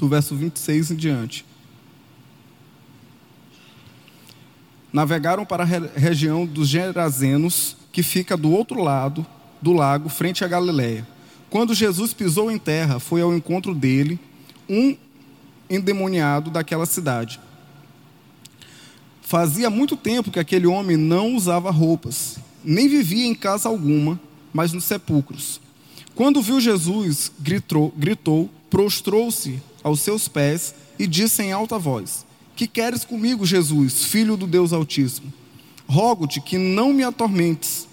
do verso 26 em diante. Navegaram para a região dos Gerazenos, que fica do outro lado do lago, frente a Galiléia. Quando Jesus pisou em terra, foi ao encontro dele um endemoniado daquela cidade. Fazia muito tempo que aquele homem não usava roupas, nem vivia em casa alguma, mas nos sepulcros. Quando viu Jesus, gritou, gritou prostrou-se aos seus pés e disse em alta voz: Que queres comigo, Jesus, filho do Deus Altíssimo? Rogo-te que não me atormentes.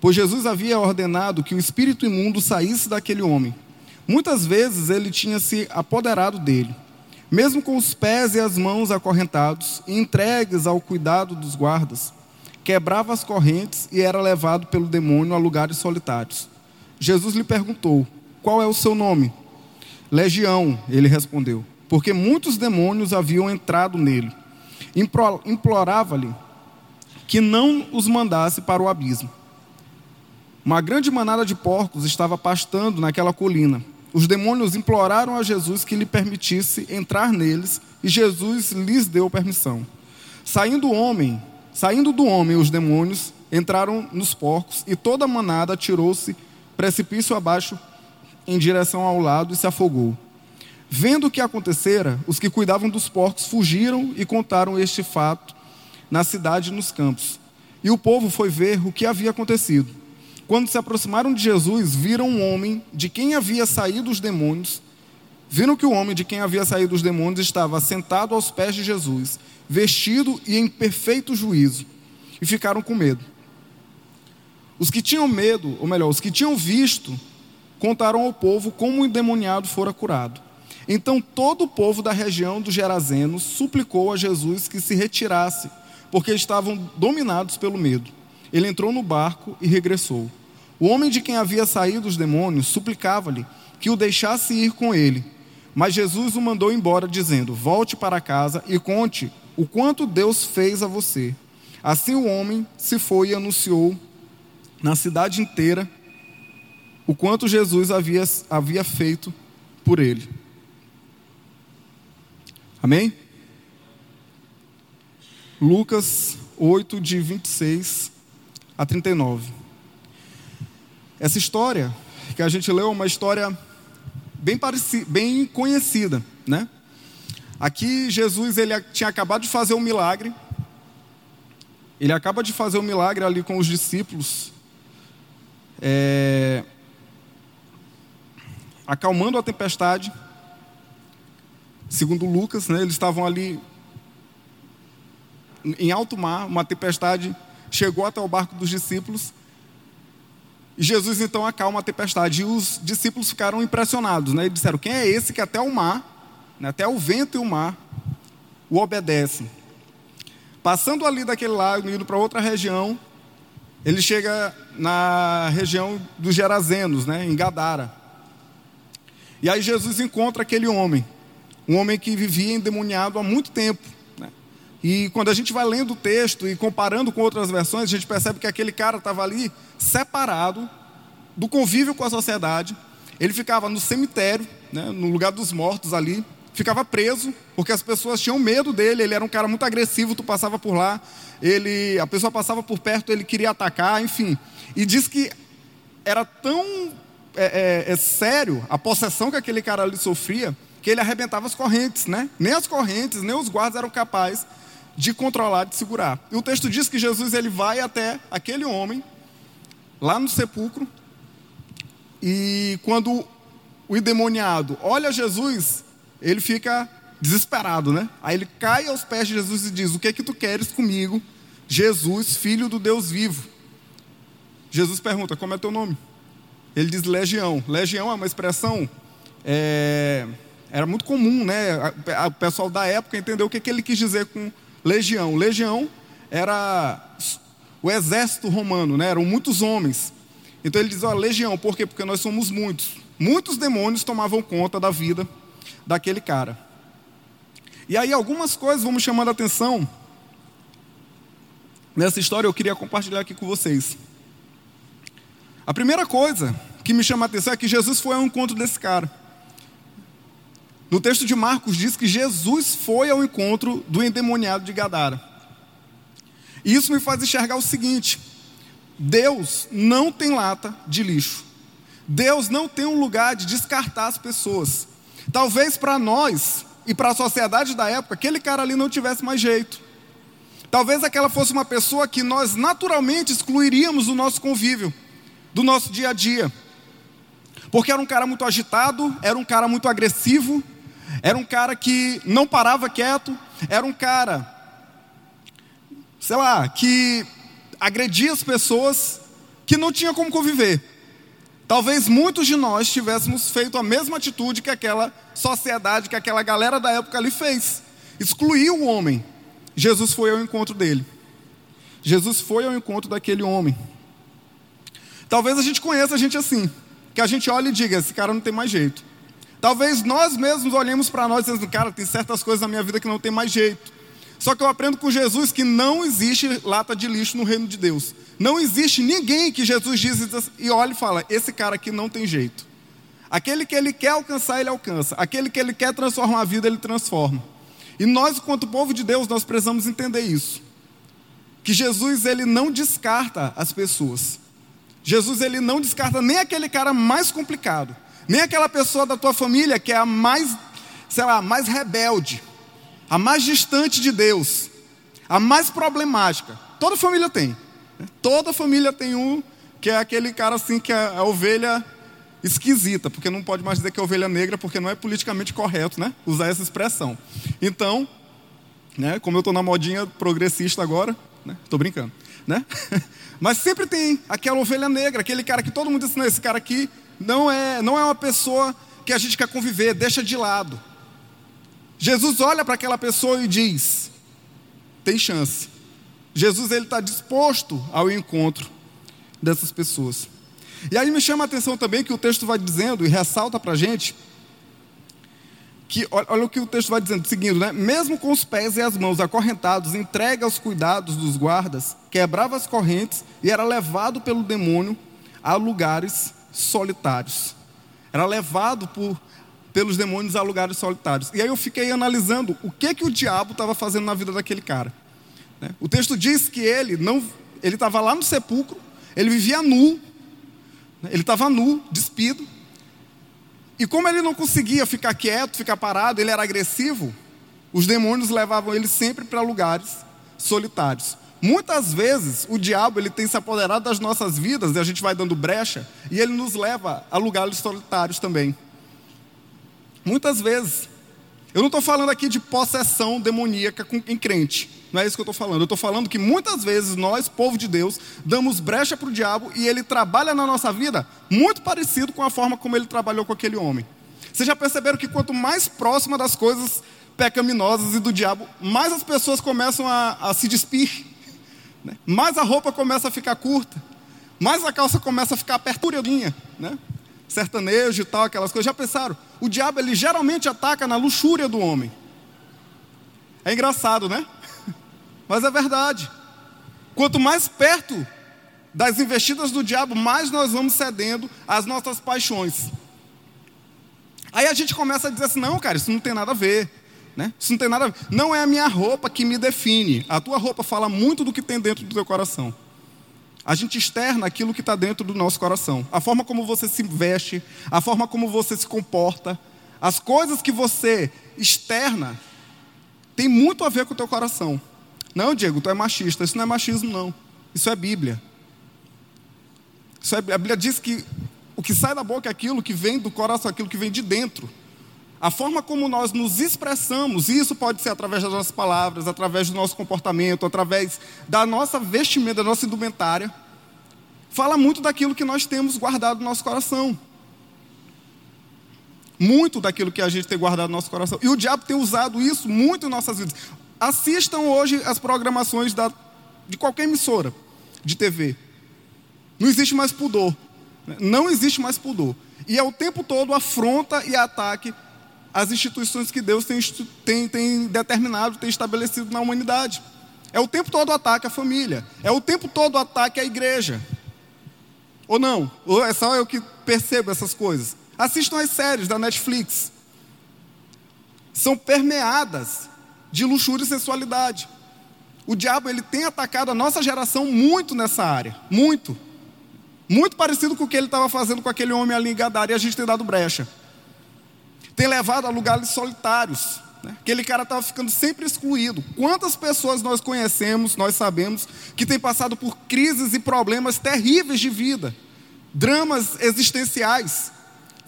Pois Jesus havia ordenado que o espírito imundo saísse daquele homem. Muitas vezes ele tinha se apoderado dele, mesmo com os pés e as mãos acorrentados e entregues ao cuidado dos guardas, quebrava as correntes e era levado pelo demônio a lugares solitários. Jesus lhe perguntou: Qual é o seu nome? Legião, ele respondeu, porque muitos demônios haviam entrado nele. Implorava-lhe que não os mandasse para o abismo. Uma grande manada de porcos estava pastando naquela colina. Os demônios imploraram a Jesus que lhe permitisse entrar neles, e Jesus lhes deu permissão. Saindo o homem, saindo do homem os demônios entraram nos porcos, e toda a manada atirou-se precipício abaixo em direção ao lado e se afogou. Vendo o que acontecera, os que cuidavam dos porcos fugiram e contaram este fato na cidade e nos campos. E o povo foi ver o que havia acontecido. Quando se aproximaram de Jesus, viram um homem de quem havia saído os demônios. Viram que o homem de quem havia saído os demônios estava sentado aos pés de Jesus, vestido e em perfeito juízo, e ficaram com medo. Os que tinham medo, ou melhor, os que tinham visto contaram ao povo como o endemoniado fora curado. Então todo o povo da região dos Gerazenos suplicou a Jesus que se retirasse, porque estavam dominados pelo medo. Ele entrou no barco e regressou. O homem de quem havia saído os demônios suplicava-lhe que o deixasse ir com ele. Mas Jesus o mandou embora, dizendo: Volte para casa e conte o quanto Deus fez a você. Assim o homem se foi e anunciou na cidade inteira o quanto Jesus havia, havia feito por ele. Amém? Lucas 8, de 26 a 39. Essa história que a gente leu é uma história bem, parecida, bem conhecida, né? Aqui Jesus ele tinha acabado de fazer um milagre. Ele acaba de fazer um milagre ali com os discípulos. É, acalmando a tempestade. Segundo Lucas, né, eles estavam ali em alto mar, uma tempestade chegou até o barco dos discípulos. E Jesus então acalma a tempestade. E os discípulos ficaram impressionados, né? E disseram: Quem é esse que até o mar, né, até o vento e o mar, o obedecem? Passando ali daquele lago, indo para outra região, ele chega na região dos Gerazenos, né, em Gadara. E aí Jesus encontra aquele homem, um homem que vivia endemoniado há muito tempo. Né? E quando a gente vai lendo o texto e comparando com outras versões, a gente percebe que aquele cara estava ali separado do convívio com a sociedade. Ele ficava no cemitério, né, no lugar dos mortos ali, ficava preso, porque as pessoas tinham medo dele, ele era um cara muito agressivo, tu passava por lá, ele, a pessoa passava por perto, ele queria atacar, enfim. E diz que era tão é, é, é, sério a possessão que aquele cara ali sofria, que ele arrebentava as correntes, né? Nem as correntes, nem os guardas eram capazes de controlar, de segurar. E o texto diz que Jesus ele vai até aquele homem lá no sepulcro e quando o endemoniado olha Jesus, ele fica desesperado, né? Aí ele cai aos pés de Jesus e diz: "O que é que tu queres comigo, Jesus, filho do Deus vivo?" Jesus pergunta: "Como é teu nome?" Ele diz legião. Legião é uma expressão, é, era muito comum, né? O pessoal da época entendeu o que, que ele quis dizer com legião. Legião era o exército romano, né? Eram muitos homens. Então ele diz, ó, legião, por quê? Porque nós somos muitos. Muitos demônios tomavam conta da vida daquele cara. E aí algumas coisas vão me chamando a atenção. Nessa história eu queria compartilhar aqui com vocês. A primeira coisa que me chama a atenção é que Jesus foi ao encontro desse cara. No texto de Marcos diz que Jesus foi ao encontro do endemoniado de Gadara. E isso me faz enxergar o seguinte: Deus não tem lata de lixo. Deus não tem um lugar de descartar as pessoas. Talvez para nós e para a sociedade da época, aquele cara ali não tivesse mais jeito. Talvez aquela fosse uma pessoa que nós naturalmente excluiríamos do nosso convívio, do nosso dia a dia. Porque era um cara muito agitado, era um cara muito agressivo, era um cara que não parava quieto, era um cara, sei lá, que agredia as pessoas, que não tinha como conviver. Talvez muitos de nós tivéssemos feito a mesma atitude que aquela sociedade, que aquela galera da época ali fez. Excluiu o homem. Jesus foi ao encontro dele. Jesus foi ao encontro daquele homem. Talvez a gente conheça a gente assim, que a gente olha e diga: esse cara não tem mais jeito. Talvez nós mesmos olhemos para nós e dizemos: cara, tem certas coisas na minha vida que não tem mais jeito. Só que eu aprendo com Jesus que não existe lata de lixo no reino de Deus. Não existe ninguém que Jesus diz e olha e fala: esse cara aqui não tem jeito. Aquele que ele quer alcançar, ele alcança. Aquele que ele quer transformar a vida, ele transforma. E nós, enquanto povo de Deus, nós precisamos entender isso. Que Jesus, ele não descarta as pessoas. Jesus, ele não descarta nem aquele cara mais complicado. Nem aquela pessoa da tua família que é a mais, sei lá, mais rebelde a mais distante de Deus, a mais problemática. Toda família tem. Né? Toda família tem um que é aquele cara assim que é a ovelha esquisita, porque não pode mais dizer que é ovelha negra, porque não é politicamente correto, né? Usar essa expressão. Então, né? Como eu estou na modinha progressista agora, né? Tô brincando, né? Mas sempre tem aquela ovelha negra, aquele cara que todo mundo diz, não, esse cara aqui não é, não é uma pessoa que a gente quer conviver, deixa de lado. Jesus olha para aquela pessoa e diz: tem chance. Jesus ele está disposto ao encontro dessas pessoas. E aí me chama a atenção também que o texto vai dizendo e ressalta para a gente que olha o que o texto vai dizendo, seguindo, né? Mesmo com os pés e as mãos acorrentados, entregue aos cuidados dos guardas, quebrava as correntes e era levado pelo demônio a lugares solitários. Era levado por pelos demônios a lugares solitários. E aí eu fiquei analisando o que que o diabo estava fazendo na vida daquele cara. Né? O texto diz que ele não, ele estava lá no sepulcro, ele vivia nu, né? ele estava nu, despido. E como ele não conseguia ficar quieto, ficar parado, ele era agressivo, os demônios levavam ele sempre para lugares solitários. Muitas vezes o diabo ele tem se apoderado das nossas vidas e a gente vai dando brecha e ele nos leva a lugares solitários também. Muitas vezes. Eu não estou falando aqui de possessão demoníaca em crente. Não é isso que eu estou falando. Eu estou falando que muitas vezes nós, povo de Deus, damos brecha para o diabo e ele trabalha na nossa vida muito parecido com a forma como ele trabalhou com aquele homem. Vocês já perceberam que quanto mais próxima das coisas pecaminosas e do diabo, mais as pessoas começam a, a se despir, né? mais a roupa começa a ficar curta, mais a calça começa a ficar aperturadinha, né? Sertanejo e tal, aquelas coisas. Já pensaram? O diabo ele geralmente ataca na luxúria do homem. É engraçado, né? Mas é verdade. Quanto mais perto das investidas do diabo, mais nós vamos cedendo às nossas paixões. Aí a gente começa a dizer assim: não, cara, isso não tem nada a ver. Né? Isso não tem nada a ver. Não é a minha roupa que me define. A tua roupa fala muito do que tem dentro do teu coração. A gente externa aquilo que está dentro do nosso coração. A forma como você se veste, a forma como você se comporta, as coisas que você externa, tem muito a ver com o teu coração. Não, Diego, tu é machista. Isso não é machismo, não. Isso é Bíblia. Isso é, a Bíblia diz que o que sai da boca é aquilo que vem do coração, aquilo que vem de dentro. A forma como nós nos expressamos, e isso pode ser através das nossas palavras, através do nosso comportamento, através da nossa vestimenta, da nossa indumentária, fala muito daquilo que nós temos guardado no nosso coração. Muito daquilo que a gente tem guardado no nosso coração. E o diabo tem usado isso muito em nossas vidas. Assistam hoje as programações da, de qualquer emissora de TV. Não existe mais pudor. Não existe mais pudor. E é o tempo todo afronta e ataque as instituições que Deus tem, tem, tem determinado, tem estabelecido na humanidade. É o tempo todo ataque à família. É o tempo todo ataque à igreja. Ou não? Ou é só eu que percebo essas coisas? Assistam as séries da Netflix. são permeadas de luxúria e sensualidade. O diabo ele tem atacado a nossa geração muito nessa área, muito. Muito parecido com o que ele estava fazendo com aquele homem ali em Gadara e a gente tem dado brecha. Tem levado a lugares solitários. Né? Aquele cara estava ficando sempre excluído. Quantas pessoas nós conhecemos, nós sabemos, que têm passado por crises e problemas terríveis de vida, dramas existenciais,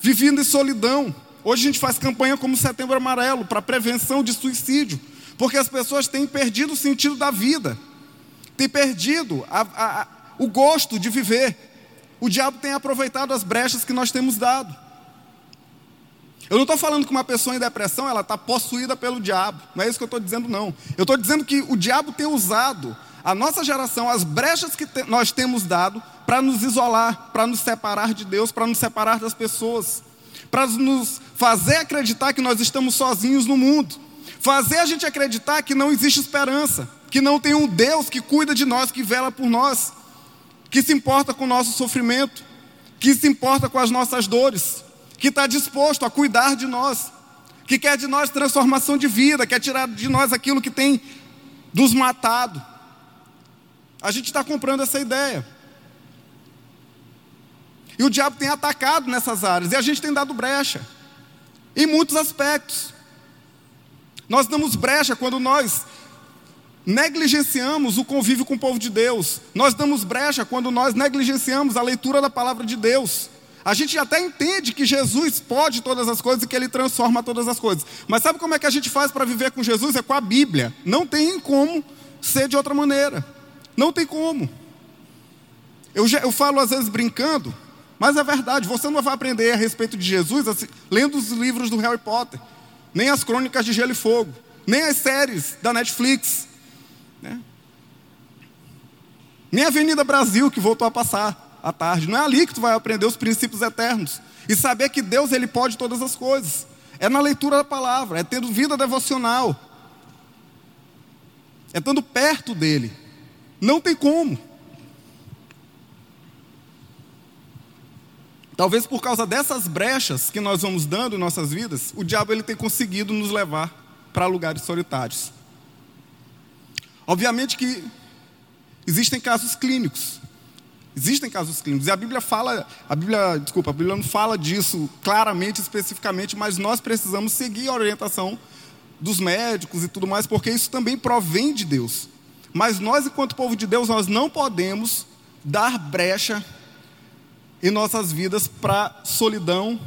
vivendo em solidão. Hoje a gente faz campanha como Setembro Amarelo para prevenção de suicídio, porque as pessoas têm perdido o sentido da vida, têm perdido a, a, a, o gosto de viver. O diabo tem aproveitado as brechas que nós temos dado. Eu não estou falando que uma pessoa em depressão ela está possuída pelo diabo. Não é isso que eu estou dizendo, não. Eu estou dizendo que o diabo tem usado a nossa geração, as brechas que te, nós temos dado, para nos isolar, para nos separar de Deus, para nos separar das pessoas, para nos fazer acreditar que nós estamos sozinhos no mundo, fazer a gente acreditar que não existe esperança, que não tem um Deus que cuida de nós, que vela por nós que se importa com o nosso sofrimento, que se importa com as nossas dores, que está disposto a cuidar de nós, que quer de nós transformação de vida, quer tirar de nós aquilo que tem nos matado. A gente está comprando essa ideia. E o diabo tem atacado nessas áreas, e a gente tem dado brecha, em muitos aspectos. Nós damos brecha quando nós negligenciamos o convívio com o povo de Deus. Nós damos brecha quando nós negligenciamos a leitura da palavra de Deus. A gente até entende que Jesus pode todas as coisas e que Ele transforma todas as coisas. Mas sabe como é que a gente faz para viver com Jesus? É com a Bíblia. Não tem como ser de outra maneira. Não tem como. Eu, eu falo às vezes brincando, mas é verdade. Você não vai aprender a respeito de Jesus assim, lendo os livros do Harry Potter, nem as crônicas de Gelo e Fogo, nem as séries da Netflix. Né? Nem a Avenida Brasil que voltou a passar à tarde. Não é ali que tu vai aprender os princípios eternos e saber que Deus ele pode todas as coisas. É na leitura da palavra, é tendo vida devocional, é estando perto dele. Não tem como. Talvez por causa dessas brechas que nós vamos dando em nossas vidas, o diabo ele tem conseguido nos levar para lugares solitários. Obviamente que existem casos clínicos. Existem casos clínicos. E a Bíblia fala, a Bíblia, desculpa, a Bíblia não fala disso claramente, especificamente, mas nós precisamos seguir a orientação dos médicos e tudo mais, porque isso também provém de Deus. Mas nós, enquanto povo de Deus, nós não podemos dar brecha em nossas vidas para solidão,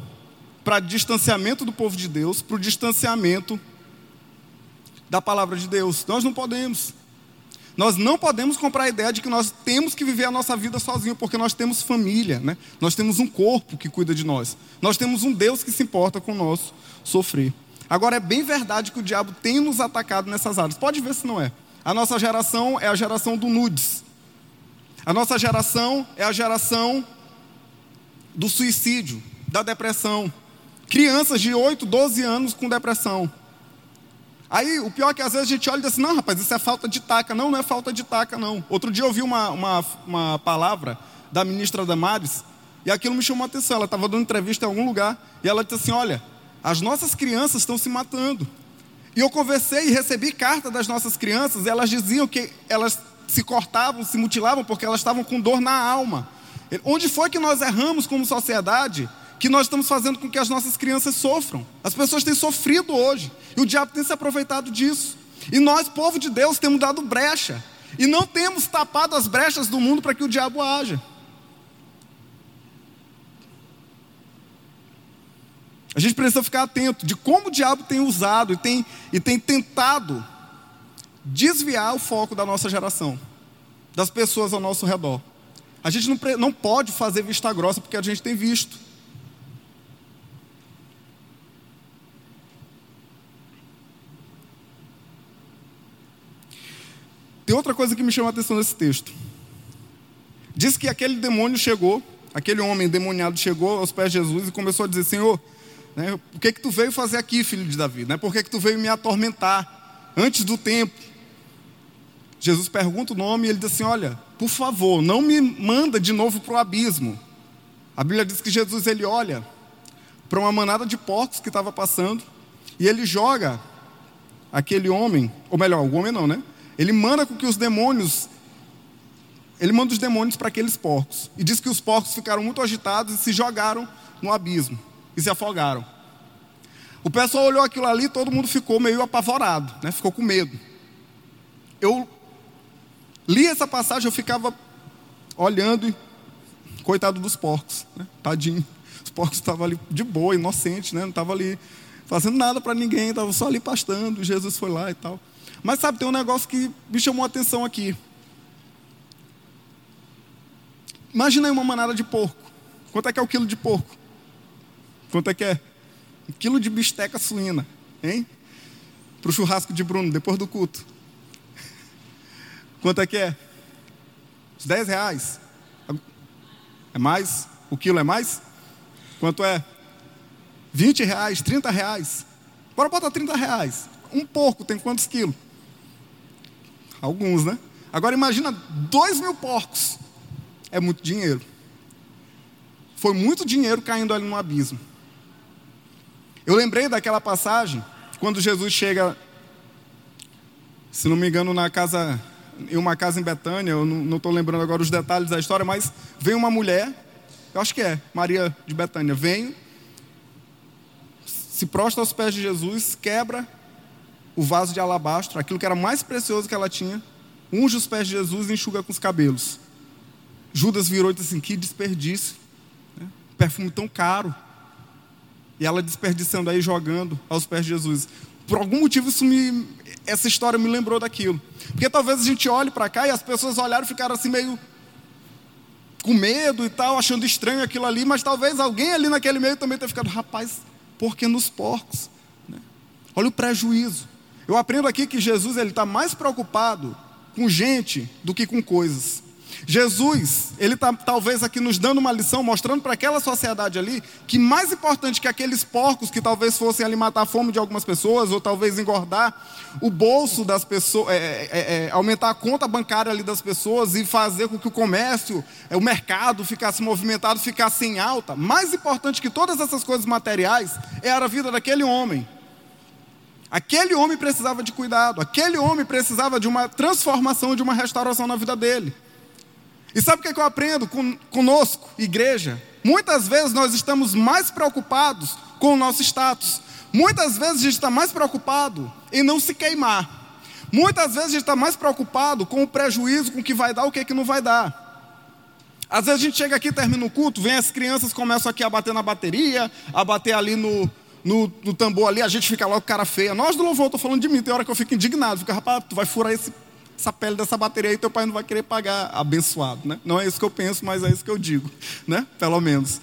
para distanciamento do povo de Deus, para o distanciamento da palavra de Deus. Nós não podemos. Nós não podemos comprar a ideia de que nós temos que viver a nossa vida sozinho, porque nós temos família, né? nós temos um corpo que cuida de nós, nós temos um Deus que se importa com o nosso sofrer. Agora, é bem verdade que o diabo tem nos atacado nessas áreas, pode ver se não é. A nossa geração é a geração do nudes, a nossa geração é a geração do suicídio, da depressão. Crianças de 8, 12 anos com depressão. Aí o pior é que às vezes a gente olha e diz assim, não, rapaz, isso é falta de taca. Não, não é falta de taca, não. Outro dia eu ouvi uma, uma, uma palavra da ministra Damares, e aquilo me chamou a atenção. Ela estava dando entrevista em algum lugar, e ela disse assim: olha, as nossas crianças estão se matando. E eu conversei e recebi carta das nossas crianças, elas diziam que elas se cortavam, se mutilavam porque elas estavam com dor na alma. Onde foi que nós erramos como sociedade que nós estamos fazendo com que as nossas crianças sofram. As pessoas têm sofrido hoje e o diabo tem se aproveitado disso. E nós, povo de Deus, temos dado brecha e não temos tapado as brechas do mundo para que o diabo haja. A gente precisa ficar atento de como o diabo tem usado e tem, e tem tentado desviar o foco da nossa geração, das pessoas ao nosso redor. A gente não, não pode fazer vista grossa porque a gente tem visto. Tem outra coisa que me chama a atenção nesse texto. Diz que aquele demônio chegou, aquele homem demoniado chegou aos pés de Jesus e começou a dizer: Senhor, né, o que que tu veio fazer aqui, filho de Davi? Né? Por que, que tu veio me atormentar antes do tempo? Jesus pergunta o nome e ele diz assim: Olha, por favor, não me manda de novo para o abismo. A Bíblia diz que Jesus ele olha para uma manada de porcos que estava passando E ele joga aquele homem, ou melhor, o homem não, né? Ele manda com que os demônios, ele manda os demônios para aqueles porcos. E diz que os porcos ficaram muito agitados e se jogaram no abismo e se afogaram. O pessoal olhou aquilo ali, todo mundo ficou meio apavorado, né? Ficou com medo. Eu li essa passagem, eu ficava olhando e coitado dos porcos, né? tadinho. Os porcos estavam ali de boa, inocentes, né? não estavam ali fazendo nada para ninguém, estavam só ali pastando. Jesus foi lá e tal. Mas sabe, tem um negócio que me chamou a atenção aqui. Imagina aí uma manada de porco. Quanto é que é o quilo de porco? Quanto é que é? Um quilo de bisteca suína, hein? Para o churrasco de Bruno, depois do culto. Quanto é que é? Uns 10 reais. É mais? O quilo é mais? Quanto é? 20 reais, 30 reais. Bora botar 30 reais. Um porco tem quantos quilos? Alguns, né? Agora imagina 2 mil porcos. É muito dinheiro. Foi muito dinheiro caindo ali no abismo. Eu lembrei daquela passagem, quando Jesus chega, se não me engano, na casa, em uma casa em Betânia, eu não estou lembrando agora os detalhes da história, mas vem uma mulher, eu acho que é, Maria de Betânia, vem, se prostra aos pés de Jesus, quebra o vaso de alabastro, aquilo que era mais precioso que ela tinha, unge os pés de Jesus e enxuga com os cabelos. Judas virou e disse assim: que desperdício, né? perfume tão caro. E ela desperdiçando aí, jogando aos pés de Jesus. Por algum motivo, isso me, essa história me lembrou daquilo. Porque talvez a gente olhe para cá e as pessoas olharam e ficaram assim meio com medo e tal, achando estranho aquilo ali, mas talvez alguém ali naquele meio também tenha ficado, rapaz, por que nos porcos? Né? Olha o prejuízo. Eu aprendo aqui que Jesus ele está mais preocupado com gente do que com coisas. Jesus, ele está talvez aqui nos dando uma lição, mostrando para aquela sociedade ali que mais importante que aqueles porcos que talvez fossem ali matar a fome de algumas pessoas, ou talvez engordar o bolso das pessoas, é, é, é, é aumentar a conta bancária ali das pessoas e fazer com que o comércio, é, o mercado ficasse movimentado, ficasse em alta, mais importante que todas essas coisas materiais era a vida daquele homem. Aquele homem precisava de cuidado, aquele homem precisava de uma transformação, de uma restauração na vida dele. E sabe o que, eu aprendo com, conosco, igreja? Muitas vezes nós estamos mais preocupados com o nosso status. Muitas vezes a gente está mais preocupado em não se queimar. Muitas vezes a gente está mais preocupado com o prejuízo, com o que vai dar, o que, é que não vai dar. Às vezes a gente chega aqui, termina o culto, vem as crianças, começam aqui a bater na bateria, a bater ali no, no, no tambor ali, a gente fica logo cara feia. Nós do louvor, estou falando de mim, tem hora que eu fico indignado, fico, rapaz, tu vai furar esse, essa pele dessa bateria aí, teu pai não vai querer pagar abençoado, né? Não é isso que eu penso, mas é isso que eu digo, né? Pelo menos.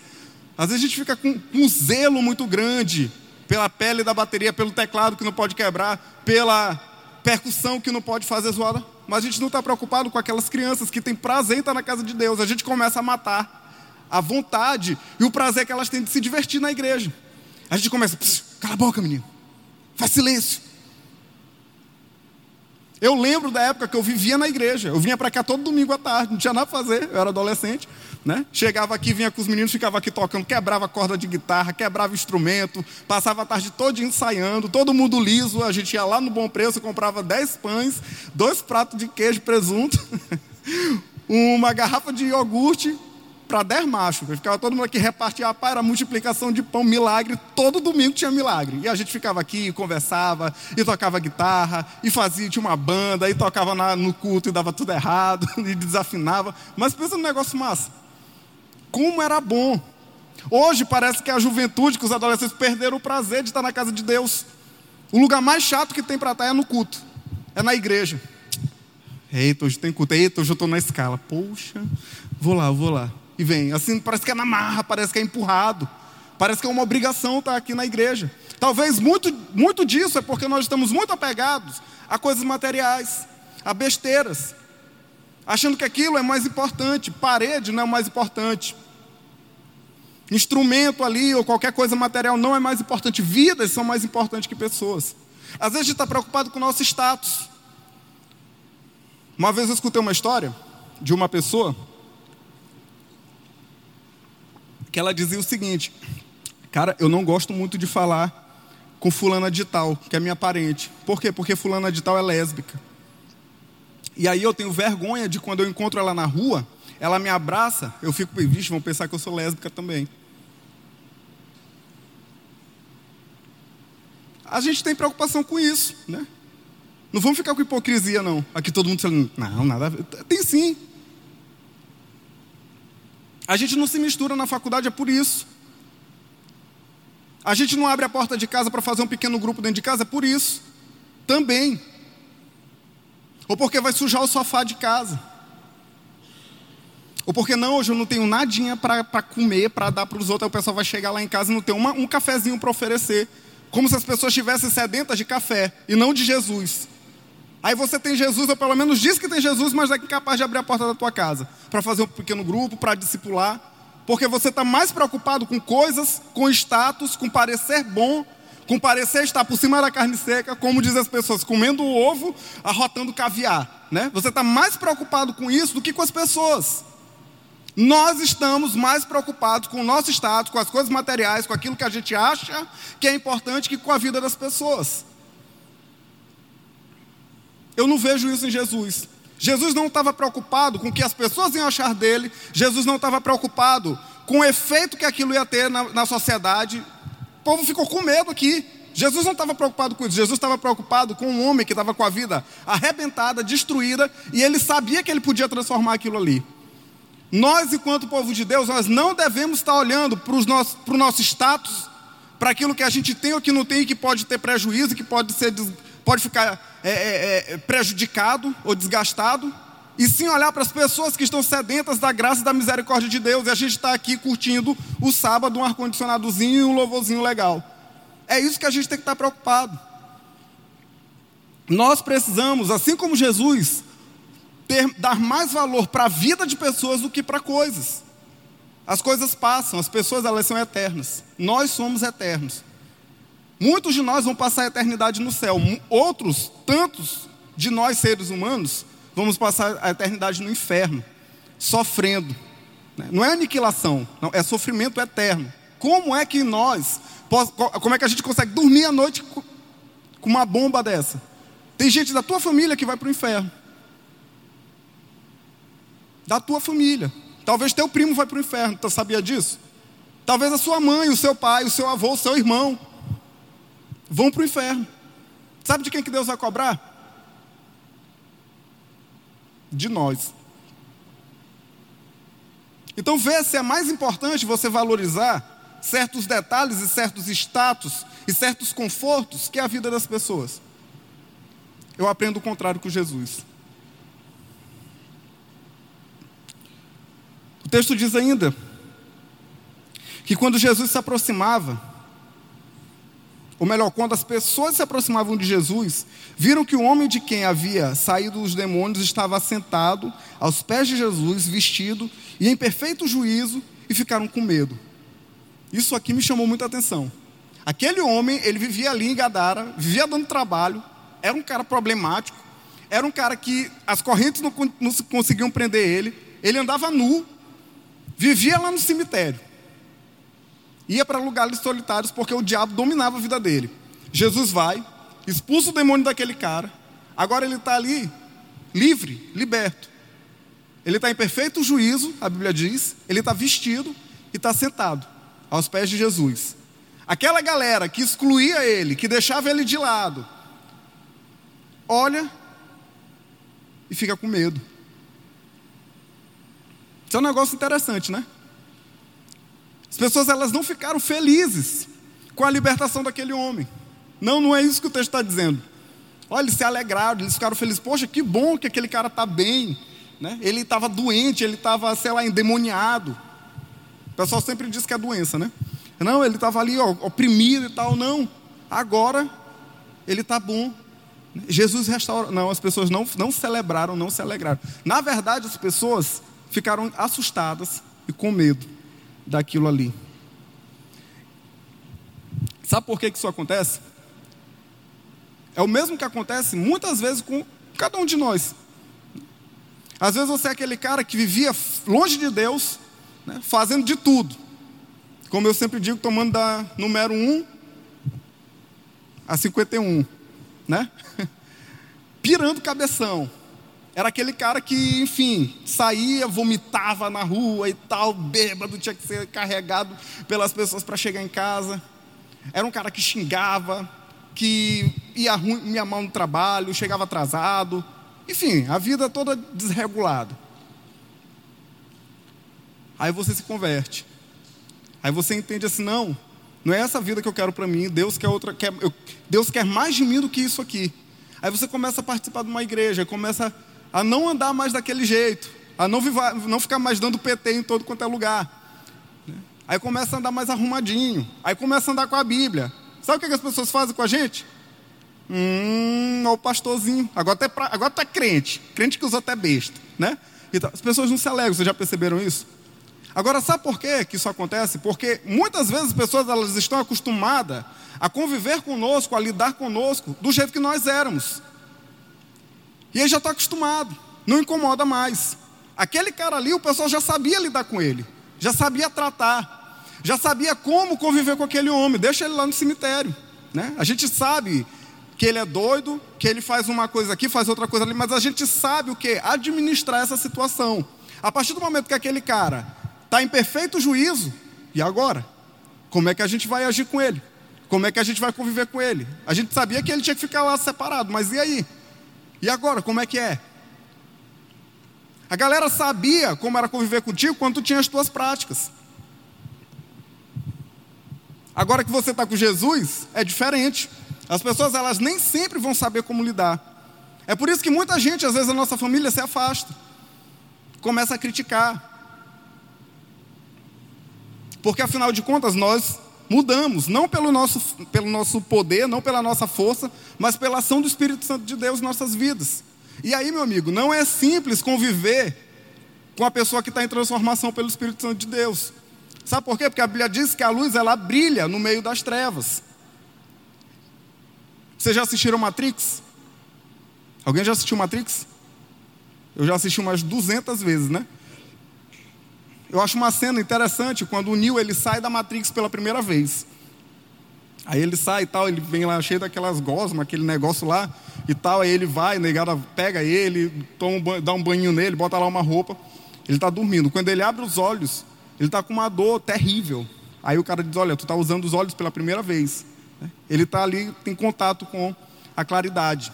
Às vezes a gente fica com um zelo muito grande pela pele da bateria, pelo teclado que não pode quebrar, pela percussão que não pode fazer zoada, mas a gente não está preocupado com aquelas crianças que têm prazer em estar na casa de Deus. A gente começa a matar a vontade e o prazer que elas têm de se divertir na igreja. A gente começa, cala a boca, menino, faz silêncio. Eu lembro da época que eu vivia na igreja. Eu vinha para cá todo domingo à tarde, não tinha nada para fazer, eu era adolescente. Né? Chegava aqui, vinha com os meninos, ficava aqui tocando, quebrava corda de guitarra, quebrava instrumento, passava a tarde toda ensaiando, todo mundo liso. A gente ia lá no Bom Preço, comprava 10 pães, dois pratos de queijo presunto, uma garrafa de iogurte, para 10 machos. Ficava todo mundo aqui repartia, rapaz, era multiplicação de pão, milagre, todo domingo tinha milagre. E a gente ficava aqui, conversava, e tocava guitarra, e fazia, tinha uma banda, e tocava na, no culto e dava tudo errado, e desafinava. Mas pensa no negócio massa. Como era bom. Hoje parece que a juventude, que os adolescentes perderam o prazer de estar na casa de Deus. O lugar mais chato que tem para estar é no culto, é na igreja. Eita, hoje tem culto. Eita, hoje eu estou na escala. Poxa, vou lá, vou lá e vem. Assim, parece que é na marra, parece que é empurrado. Parece que é uma obrigação estar aqui na igreja. Talvez muito, muito disso é porque nós estamos muito apegados a coisas materiais, a besteiras, achando que aquilo é mais importante, parede não é mais importante, instrumento ali ou qualquer coisa material não é mais importante, vidas são mais importantes que pessoas. Às vezes a gente está preocupado com o nosso status. Uma vez eu escutei uma história de uma pessoa que ela dizia o seguinte: Cara, eu não gosto muito de falar com fulana de tal, que é minha parente. Por quê? Porque fulana de tal é lésbica. E aí eu tenho vergonha de quando eu encontro ela na rua, ela me abraça, eu fico, vixe, vão pensar que eu sou lésbica também. A gente tem preocupação com isso, né? Não vamos ficar com hipocrisia, não. Aqui todo mundo falando, não, nada. Tem sim. A gente não se mistura na faculdade, é por isso. A gente não abre a porta de casa para fazer um pequeno grupo dentro de casa, é por isso. Também. Ou porque vai sujar o sofá de casa. Ou porque não, hoje eu não tenho nadinha para comer, para dar para os outros, aí o pessoal vai chegar lá em casa e não tem uma, um cafezinho para oferecer. Como se as pessoas estivessem sedentas de café e não de Jesus. Aí você tem Jesus, ou pelo menos diz que tem Jesus, mas é incapaz de abrir a porta da tua casa para fazer um pequeno grupo, para discipular, porque você está mais preocupado com coisas, com status, com parecer bom, com parecer estar por cima da carne seca, como dizem as pessoas, comendo ovo, arrotando caviar, né? Você está mais preocupado com isso do que com as pessoas. Nós estamos mais preocupados com o nosso status, com as coisas materiais, com aquilo que a gente acha que é importante que com a vida das pessoas. Eu não vejo isso em Jesus. Jesus não estava preocupado com o que as pessoas iam achar dele, Jesus não estava preocupado com o efeito que aquilo ia ter na, na sociedade. O povo ficou com medo aqui. Jesus não estava preocupado com isso, Jesus estava preocupado com um homem que estava com a vida arrebentada, destruída, e ele sabia que ele podia transformar aquilo ali. Nós, enquanto povo de Deus, nós não devemos estar olhando para, nosso, o nosso status, para aquilo que a gente tem ou que não tem, que pode ter prejuízo, que pode, ser, pode ficar é, é, é, prejudicado ou desgastado, e sim olhar para as pessoas que estão sedentas da graça e da misericórdia de Deus, e a gente está aqui curtindo o sábado, um ar-condicionadozinho e um louvorzinho legal. É isso que a gente tem que estar preocupado. Nós precisamos, assim como Jesus, ter, dar mais valor para a vida de pessoas do que para coisas. As coisas passam, as pessoas elas são eternas. Nós somos eternos. Muitos de nós vão passar a eternidade no céu. Outros, tantos de nós seres humanos, vamos passar a eternidade no inferno, sofrendo. Né? Não é aniquilação, não, é sofrimento eterno. Como é que nós, como é que a gente consegue dormir à noite com uma bomba dessa? Tem gente da tua família que vai para o inferno da tua família. Talvez teu primo vai para o inferno, tu sabia disso? Talvez a sua mãe, o seu pai, o seu avô, o seu irmão vão para o inferno. Sabe de quem que Deus vai cobrar? De nós. Então vê se é mais importante você valorizar certos detalhes e certos status e certos confortos que a vida das pessoas. Eu aprendo o contrário com Jesus. O texto diz ainda que quando Jesus se aproximava, ou melhor, quando as pessoas se aproximavam de Jesus, viram que o homem de quem havia saído os demônios estava sentado aos pés de Jesus, vestido e em perfeito juízo, e ficaram com medo. Isso aqui me chamou muita atenção. Aquele homem, ele vivia ali em Gadara, vivia dando trabalho, era um cara problemático, era um cara que as correntes não, não conseguiam prender ele, ele andava nu, Vivia lá no cemitério. Ia para lugares solitários porque o diabo dominava a vida dele. Jesus vai, expulsa o demônio daquele cara. Agora ele está ali, livre, liberto. Ele está em perfeito juízo, a Bíblia diz. Ele está vestido e está sentado aos pés de Jesus. Aquela galera que excluía ele, que deixava ele de lado, olha e fica com medo. Isso é um negócio interessante, né? As pessoas elas não ficaram felizes com a libertação daquele homem. Não, não é isso que o texto está dizendo. Olha, eles se alegraram, eles ficaram felizes. Poxa, que bom que aquele cara está bem. Né? Ele estava doente, ele estava, sei lá, endemoniado. O pessoal sempre diz que é doença, né? Não, ele estava ali ó, oprimido e tal. Não, agora ele está bom. Jesus restaura. Não, as pessoas não, não celebraram, não se alegraram. Na verdade, as pessoas ficaram assustadas e com medo daquilo ali. Sabe por que isso acontece? É o mesmo que acontece muitas vezes com cada um de nós. Às vezes você é aquele cara que vivia longe de Deus, né, fazendo de tudo. Como eu sempre digo, tomando da número um, a 51, né? Pirando cabeção. Era aquele cara que, enfim, saía, vomitava na rua e tal, bêbado, tinha que ser carregado pelas pessoas para chegar em casa. Era um cara que xingava, que ia, ruim, ia mal no trabalho, chegava atrasado. Enfim, a vida toda desregulada. Aí você se converte. Aí você entende assim, não, não é essa vida que eu quero para mim, Deus quer outra, quer, eu, Deus quer mais de mim do que isso aqui. Aí você começa a participar de uma igreja, começa a não andar mais daquele jeito, a não, vivar, não ficar mais dando PT em todo quanto é lugar. Aí começa a andar mais arrumadinho, aí começa a andar com a Bíblia. Sabe o que as pessoas fazem com a gente? Hum, ó o pastorzinho. Agora pra, agora tá crente, crente que usa até besta, né? Então, as pessoas não se alegram, vocês já perceberam isso? Agora, sabe por quê que isso acontece? Porque muitas vezes as pessoas elas estão acostumadas a conviver conosco, a lidar conosco do jeito que nós éramos. E ele já está acostumado, não incomoda mais. Aquele cara ali, o pessoal já sabia lidar com ele, já sabia tratar, já sabia como conviver com aquele homem. Deixa ele lá no cemitério. Né? A gente sabe que ele é doido, que ele faz uma coisa aqui, faz outra coisa ali, mas a gente sabe o que? Administrar essa situação. A partir do momento que aquele cara está em perfeito juízo, e agora? Como é que a gente vai agir com ele? Como é que a gente vai conviver com ele? A gente sabia que ele tinha que ficar lá separado, mas e aí? E agora, como é que é? A galera sabia como era conviver contigo quando tu tinha as tuas práticas. Agora que você está com Jesus, é diferente. As pessoas elas nem sempre vão saber como lidar. É por isso que muita gente, às vezes, a nossa família se afasta, começa a criticar, porque afinal de contas nós mudamos, não pelo nosso, pelo nosso poder, não pela nossa força, mas pela ação do Espírito Santo de Deus em nossas vidas. E aí, meu amigo, não é simples conviver com a pessoa que está em transformação pelo Espírito Santo de Deus. Sabe por quê? Porque a Bíblia diz que a luz ela brilha no meio das trevas. Vocês já assistiram Matrix? Alguém já assistiu Matrix? Eu já assisti umas 200 vezes, né? Eu acho uma cena interessante quando o Neo ele sai da Matrix pela primeira vez. Aí ele sai e tal, ele vem lá cheio daquelas gosmas, aquele negócio lá e tal. Aí ele vai, negada pega ele, toma dá um banho nele, bota lá uma roupa. Ele está dormindo. Quando ele abre os olhos, ele está com uma dor terrível. Aí o cara diz: Olha, tu está usando os olhos pela primeira vez. Ele está ali, tem contato com a claridade.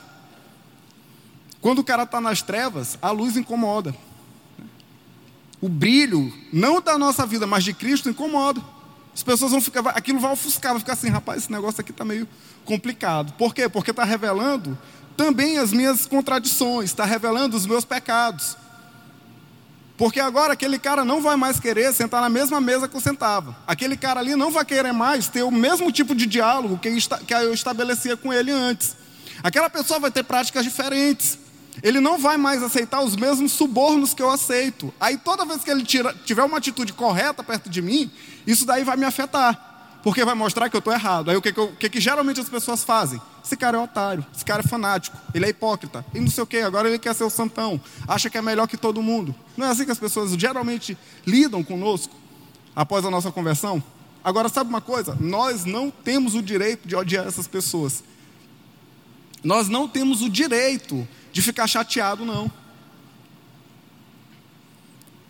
Quando o cara está nas trevas, a luz incomoda o brilho, não da nossa vida, mas de Cristo, incomoda. As pessoas vão ficar, aquilo vai ofuscar, vai ficar assim, rapaz, esse negócio aqui está meio complicado. Por quê? Porque está revelando também as minhas contradições, está revelando os meus pecados. Porque agora aquele cara não vai mais querer sentar na mesma mesa que eu sentava. Aquele cara ali não vai querer mais ter o mesmo tipo de diálogo que eu estabelecia com ele antes. Aquela pessoa vai ter práticas diferentes. Ele não vai mais aceitar os mesmos subornos que eu aceito. Aí toda vez que ele tira, tiver uma atitude correta perto de mim, isso daí vai me afetar. Porque vai mostrar que eu estou errado. Aí o que, que, que, que, geralmente as pessoas fazem? Esse cara é otário, esse cara é fanático, ele é hipócrita, e não sei o que, agora ele quer ser o santão, acha que é melhor que todo mundo. Não é assim que as pessoas geralmente lidam conosco após a nossa conversão? Agora, sabe uma coisa? Nós não temos o direito de odiar essas pessoas. Nós não temos o direito de ficar chateado, não.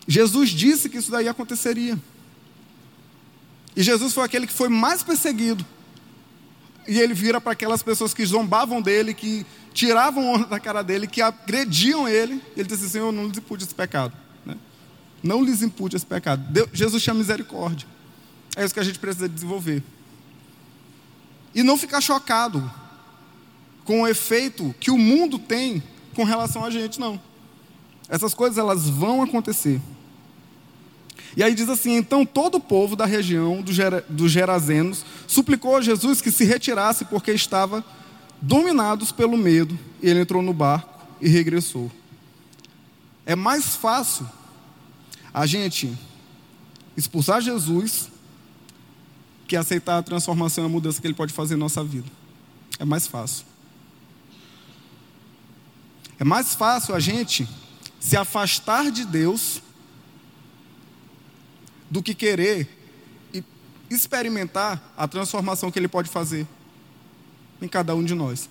Jesus disse que isso daí aconteceria. E Jesus foi aquele que foi mais perseguido. E ele vira para aquelas pessoas que zombavam dele, que tiravam onda da cara dele, que agrediam ele. Ele disse assim: Senhor, não lhes impute esse pecado. Né? Não lhes impute esse pecado. Deus, Jesus chama misericórdia. É isso que a gente precisa desenvolver. E não ficar chocado com o efeito que o mundo tem com relação a gente, não. Essas coisas elas vão acontecer. E aí diz assim: então todo o povo da região dos Gerazenos suplicou a Jesus que se retirasse porque estava dominados pelo medo. E ele entrou no barco e regressou. É mais fácil a gente expulsar Jesus que aceitar a transformação e a mudança que ele pode fazer em nossa vida. É mais fácil. É mais fácil a gente se afastar de Deus do que querer experimentar a transformação que Ele pode fazer. em cada um de nós.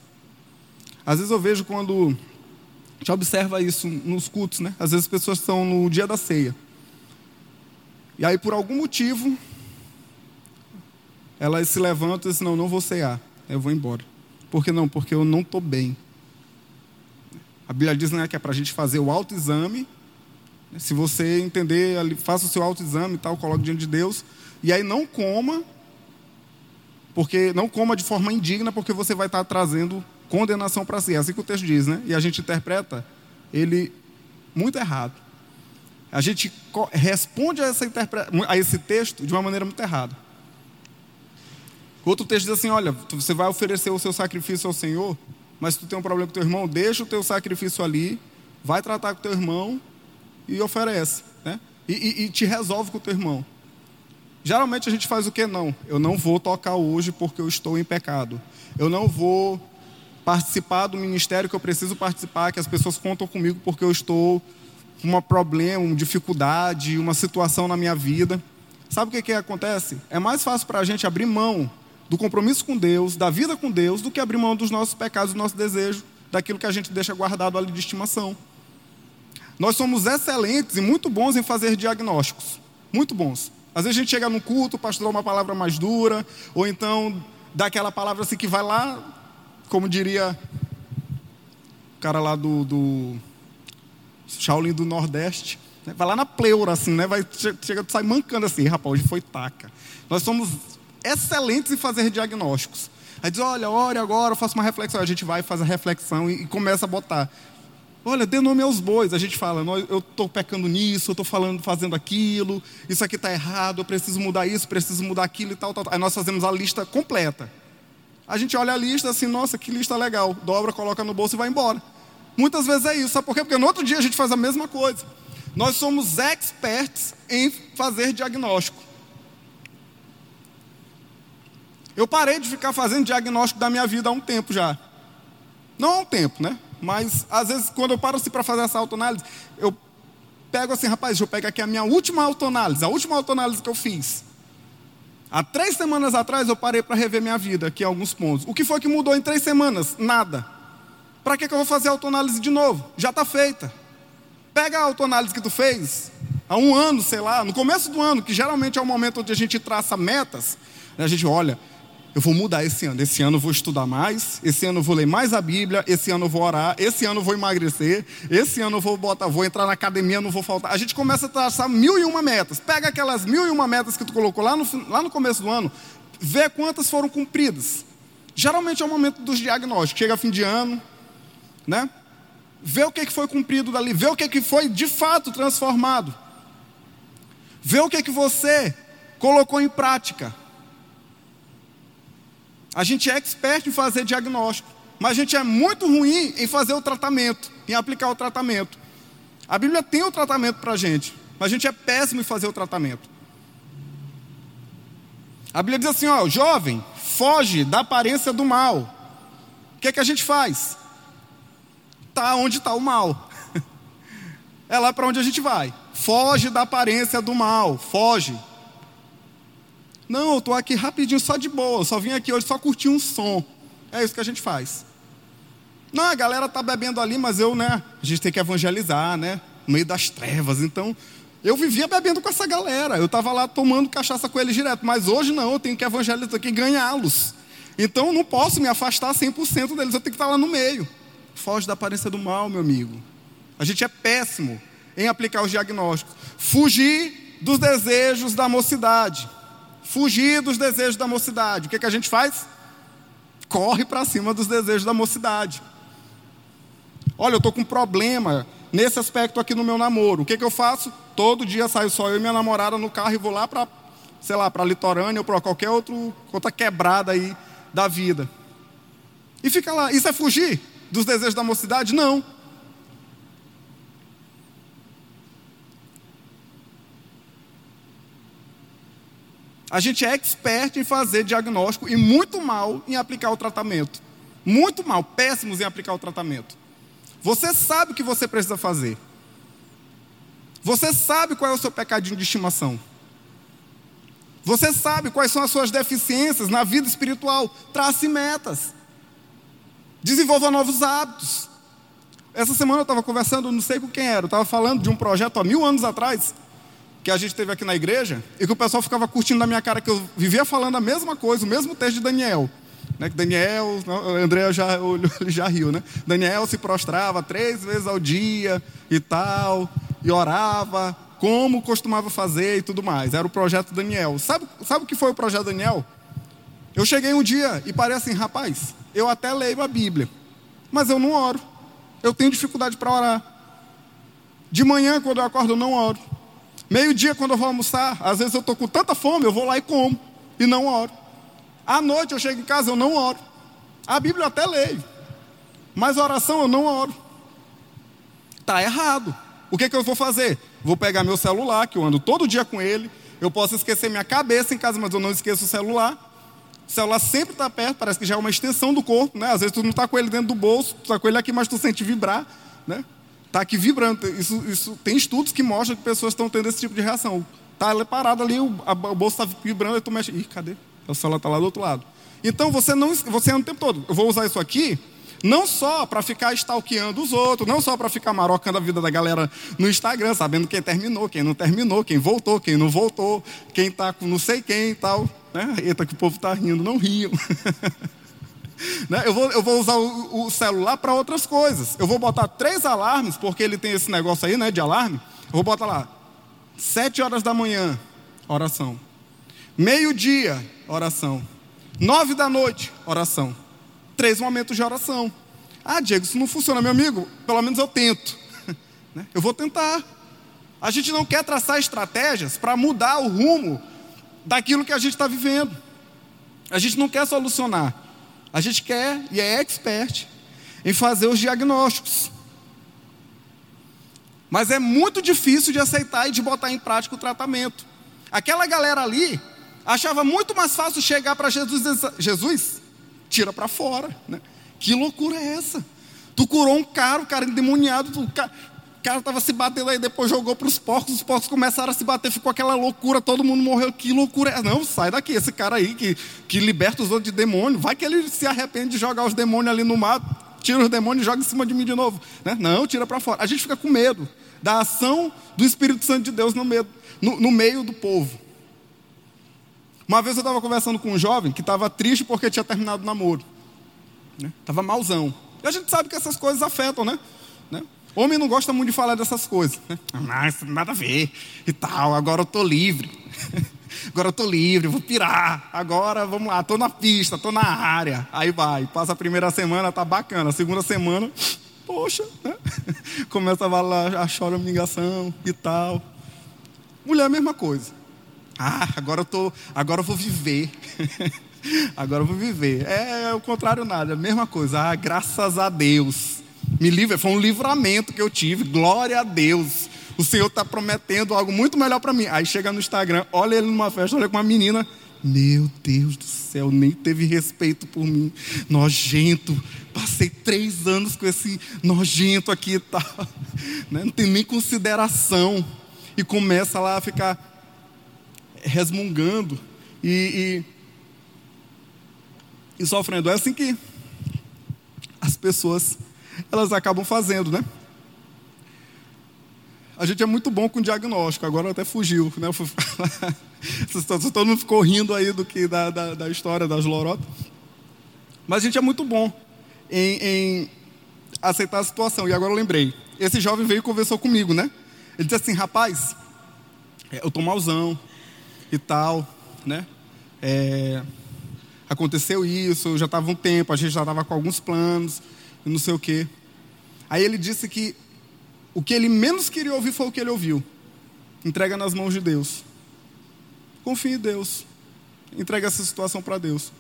Às vezes eu vejo quando a gente observa isso nos cultos, né? Às vezes as pessoas estão no dia da ceia. E aí, por algum motivo, elas se levantam e dizem: Não, não vou cear, eu vou embora. Por que não? Porque eu não estou bem. A Bíblia diz né, que é para a gente fazer o autoexame. Se você entender, faça o seu autoexame e tal, coloque diante de Deus. E aí não coma, porque não coma de forma indigna, porque você vai estar trazendo condenação para si. É assim que o texto diz, né? E a gente interpreta ele muito errado. A gente responde a, essa a esse texto de uma maneira muito errada. Outro texto diz assim: olha, você vai oferecer o seu sacrifício ao Senhor, mas se tu tem um problema com teu irmão, deixa o teu sacrifício ali, vai tratar com teu irmão e oferece, né? E, e, e te resolve com o teu irmão. Geralmente a gente faz o que não? Eu não vou tocar hoje porque eu estou em pecado. Eu não vou participar do ministério que eu preciso participar, que as pessoas contam comigo porque eu estou com um problema, uma dificuldade, uma situação na minha vida. Sabe o que, que acontece? É mais fácil para a gente abrir mão do compromisso com Deus, da vida com Deus, do que abrir mão dos nossos pecados, do nosso desejo, daquilo que a gente deixa guardado ali de estimação. Nós somos excelentes e muito bons em fazer diagnósticos. Muito bons. Às vezes a gente chega num culto, o pastor dá uma palavra mais dura, ou então dá aquela palavra assim que vai lá, como diria o cara lá do, do Shaolin do Nordeste, né? vai lá na pleura assim, né? Vai, chega, sai mancando assim, rapaz, hoje foi taca. Nós somos excelentes em fazer diagnósticos. Aí diz, olha, olha agora, eu faço uma reflexão. A gente vai, faz a reflexão e, e começa a botar. Olha, dê nome aos bois. A gente fala, eu estou pecando nisso, eu estou falando, fazendo aquilo, isso aqui está errado, eu preciso mudar isso, preciso mudar aquilo e tal, tal, tal. Aí nós fazemos a lista completa. A gente olha a lista assim, nossa, que lista legal. Dobra, coloca no bolso e vai embora. Muitas vezes é isso. Sabe por quê? Porque no outro dia a gente faz a mesma coisa. Nós somos experts em fazer diagnóstico. Eu parei de ficar fazendo diagnóstico da minha vida há um tempo já. Não há um tempo, né? Mas às vezes quando eu paro assim para fazer essa autoanálise, eu pego assim, rapaz, eu pegar aqui a minha última autoanálise, a última autoanálise que eu fiz. Há três semanas atrás eu parei para rever minha vida aqui alguns pontos. O que foi que mudou em três semanas? Nada. Para que, que eu vou fazer a autoanálise de novo? Já está feita. Pega a autoanálise que tu fez há um ano, sei lá, no começo do ano, que geralmente é o momento onde a gente traça metas. Né? A gente olha, eu vou mudar esse ano. Esse ano eu vou estudar mais, esse ano eu vou ler mais a Bíblia, esse ano eu vou orar, esse ano eu vou emagrecer, esse ano eu vou botar, vou entrar na academia, não vou faltar. A gente começa a traçar mil e uma metas. Pega aquelas mil e uma metas que tu colocou lá no, lá no começo do ano, vê quantas foram cumpridas. Geralmente é o momento dos diagnósticos. Chega fim de ano, né? Vê o que foi cumprido dali, vê o que foi de fato transformado. Vê o que você colocou em prática. A gente é expert em fazer diagnóstico, mas a gente é muito ruim em fazer o tratamento, em aplicar o tratamento. A Bíblia tem o tratamento para a gente, mas a gente é péssimo em fazer o tratamento. A Bíblia diz assim: ó, jovem, foge da aparência do mal. O que, é que a gente faz? Tá onde está o mal. É lá para onde a gente vai. Foge da aparência do mal, foge. Não, eu estou aqui rapidinho, só de boa. Só vim aqui hoje só curtir um som. É isso que a gente faz. Não, a galera está bebendo ali, mas eu, né? A gente tem que evangelizar, né? No meio das trevas. Então, eu vivia bebendo com essa galera. Eu estava lá tomando cachaça com eles direto. Mas hoje não, eu tenho que evangelizar, tenho que ganhá-los. Então, eu não posso me afastar 100% deles. Eu tenho que estar lá no meio. Foge da aparência do mal, meu amigo. A gente é péssimo em aplicar os diagnósticos. Fugir dos desejos da mocidade fugir dos desejos da mocidade. O que, que a gente faz? Corre para cima dos desejos da mocidade. Olha, eu estou com um problema nesse aspecto aqui no meu namoro. O que, que eu faço? Todo dia saio só eu e minha namorada no carro e vou lá para, sei lá, para a litorânea ou para qualquer outro, outra quebrada aí da vida. E fica lá. Isso é fugir dos desejos da mocidade? Não. A gente é expert em fazer diagnóstico e muito mal em aplicar o tratamento. Muito mal, péssimos em aplicar o tratamento. Você sabe o que você precisa fazer. Você sabe qual é o seu pecadinho de estimação. Você sabe quais são as suas deficiências na vida espiritual. Trace metas. Desenvolva novos hábitos. Essa semana eu estava conversando, não sei com quem era, eu estava falando de um projeto há mil anos atrás, que a gente teve aqui na igreja, e que o pessoal ficava curtindo na minha cara que eu vivia falando a mesma coisa, o mesmo texto de Daniel. Né, Daniel, André já, ele já riu, né? Daniel se prostrava três vezes ao dia e tal, e orava, como costumava fazer e tudo mais. Era o projeto Daniel. Sabe, sabe o que foi o projeto Daniel? Eu cheguei um dia e parei assim, rapaz, eu até leio a Bíblia, mas eu não oro. Eu tenho dificuldade para orar. De manhã, quando eu acordo, eu não oro. Meio-dia, quando eu vou almoçar, às vezes eu estou com tanta fome, eu vou lá e como, e não oro. À noite eu chego em casa, eu não oro. A Bíblia eu até leio, mas a oração eu não oro. Está errado. O que, que eu vou fazer? Vou pegar meu celular, que eu ando todo dia com ele. Eu posso esquecer minha cabeça em casa, mas eu não esqueço o celular. O celular sempre está perto, parece que já é uma extensão do corpo, né? Às vezes tu não está com ele dentro do bolso, tu está com ele aqui, mas tu sente vibrar, né? Está aqui vibrando. Isso, isso tem estudos que mostram que pessoas estão tendo esse tipo de reação. Está parado ali, o, a, o bolso está vibrando e tu mexe. Ih, cadê? O celular está lá do outro lado. Então você não, você anda o tempo todo. Eu vou usar isso aqui não só para ficar stalkeando os outros, não só para ficar marocando a vida da galera no Instagram, sabendo quem terminou, quem não terminou, quem voltou, quem não voltou, quem está com não sei quem e tal. Né? Eita, que o povo está rindo, não riam. né? eu, vou, eu vou usar o, o celular para outras coisas. Eu vou botar três alarmes, porque ele tem esse negócio aí né, de alarme. Eu vou botar lá, sete horas da manhã, oração. Meio-dia, oração. Nove da noite, oração três momentos de oração. Ah, Diego, isso não funciona, meu amigo. Pelo menos eu tento. Né? eu vou tentar. A gente não quer traçar estratégias para mudar o rumo daquilo que a gente está vivendo. A gente não quer solucionar. A gente quer e é expert em fazer os diagnósticos. Mas é muito difícil de aceitar e de botar em prática o tratamento. Aquela galera ali achava muito mais fácil chegar para Jesus e dizer: Jesus, tira para fora. Né? Que loucura é essa? Tu curou um cara, o cara endemoniado, o cara, cara estava se batendo aí, depois jogou para os porcos, os porcos começaram a se bater, ficou aquela loucura, todo mundo morreu. Que loucura é? Não, sai daqui, esse cara aí que, que liberta os outros de demônio, vai que ele se arrepende de jogar os demônios ali no mar, tira os demônios e joga em cima de mim de novo. Né? Não, tira para fora. A gente fica com medo da ação do Espírito Santo de Deus no meio, no, no meio do povo. Uma vez eu estava conversando com um jovem que estava triste porque tinha terminado o namoro. Estava né? malzão. E a gente sabe que essas coisas afetam, né? né? Homem não gosta muito de falar dessas coisas. Ah, isso não nada a ver. E tal, agora eu estou livre. agora eu estou livre, vou pirar. Agora, vamos lá, estou na pista, estou na área. Aí vai, passa a primeira semana, tá bacana. A segunda semana, poxa, né? Começa a falar a choramingação e tal. Mulher, a mesma coisa. Ah, agora eu tô, agora eu vou viver. agora eu vou viver. É, é o contrário nada, é a mesma coisa. Ah, graças a Deus. Me livre, foi um livramento que eu tive. Glória a Deus. O Senhor está prometendo algo muito melhor para mim. Aí chega no Instagram, olha ele numa festa, olha com uma menina. Meu Deus do céu, nem teve respeito por mim. Nojento. Passei três anos com esse nojento aqui e tal. Né? Não tem nem consideração. E começa lá a ficar resmungando e, e, e sofrendo. É assim que as pessoas elas acabam fazendo, né? A gente é muito bom com diagnóstico, agora até fugiu, né? Todo mundo ficou rindo aí do que da, da, da história das lorotas. Mas a gente é muito bom em, em, aceitar a situação. E agora eu lembrei. Esse jovem veio e conversou comigo, né? Ele disse assim, rapaz, eu tô malzão, e tal, né? É, aconteceu isso, já estava um tempo, a gente já estava com alguns planos, não sei o quê. Aí ele disse que o que ele menos queria ouvir foi o que ele ouviu. Entrega nas mãos de Deus. Confie em Deus. Entrega essa situação para Deus.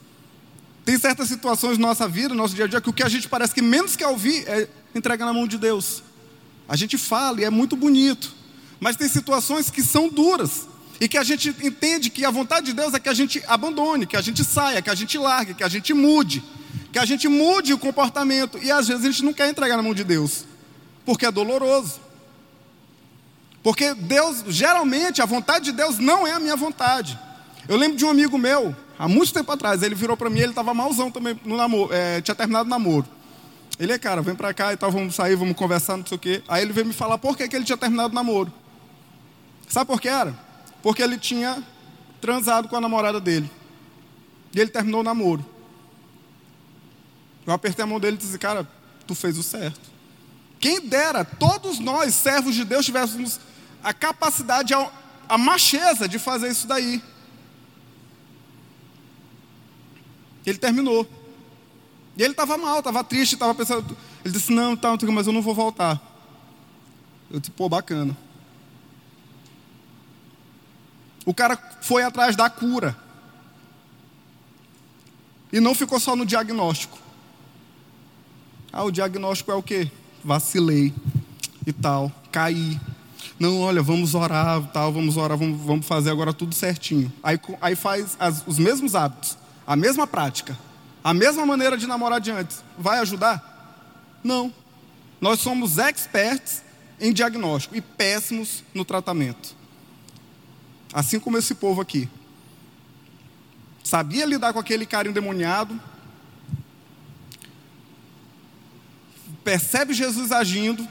Tem certas situações na nossa vida, no nosso dia a dia, que o que a gente parece que menos quer ouvir é entrega na mão de Deus. A gente fala e é muito bonito. Mas tem situações que são duras. E que a gente entende que a vontade de Deus é que a gente abandone, que a gente saia, que a gente largue, que a gente mude, que a gente mude o comportamento. E às vezes a gente não quer entregar na mão de Deus, porque é doloroso. Porque Deus, geralmente, a vontade de Deus não é a minha vontade. Eu lembro de um amigo meu, há muito tempo atrás, ele virou para mim, ele estava malzão também no namoro, é, tinha terminado o namoro. Ele é, cara, vem pra cá e tal, vamos sair, vamos conversar, não sei o quê. Aí ele veio me falar por que, que ele tinha terminado o namoro. Sabe por que era? Porque ele tinha transado com a namorada dele. E ele terminou o namoro. Eu apertei a mão dele e disse, cara, tu fez o certo. Quem dera, todos nós, servos de Deus, tivéssemos a capacidade, a, a macheza de fazer isso daí. Ele terminou. E ele estava mal, estava triste, estava pensando. Ele disse: Não, tá, mas eu não vou voltar. Eu disse: Pô, bacana. O cara foi atrás da cura. E não ficou só no diagnóstico. Ah, o diagnóstico é o quê? Vacilei e tal, caí. Não, olha, vamos orar, tal, vamos orar, vamos, vamos fazer agora tudo certinho. Aí, aí faz as, os mesmos hábitos, a mesma prática, a mesma maneira de namorar de antes. Vai ajudar? Não. Nós somos experts em diagnóstico e péssimos no tratamento. Assim como esse povo aqui. Sabia lidar com aquele cara endemoniado. Percebe Jesus agindo.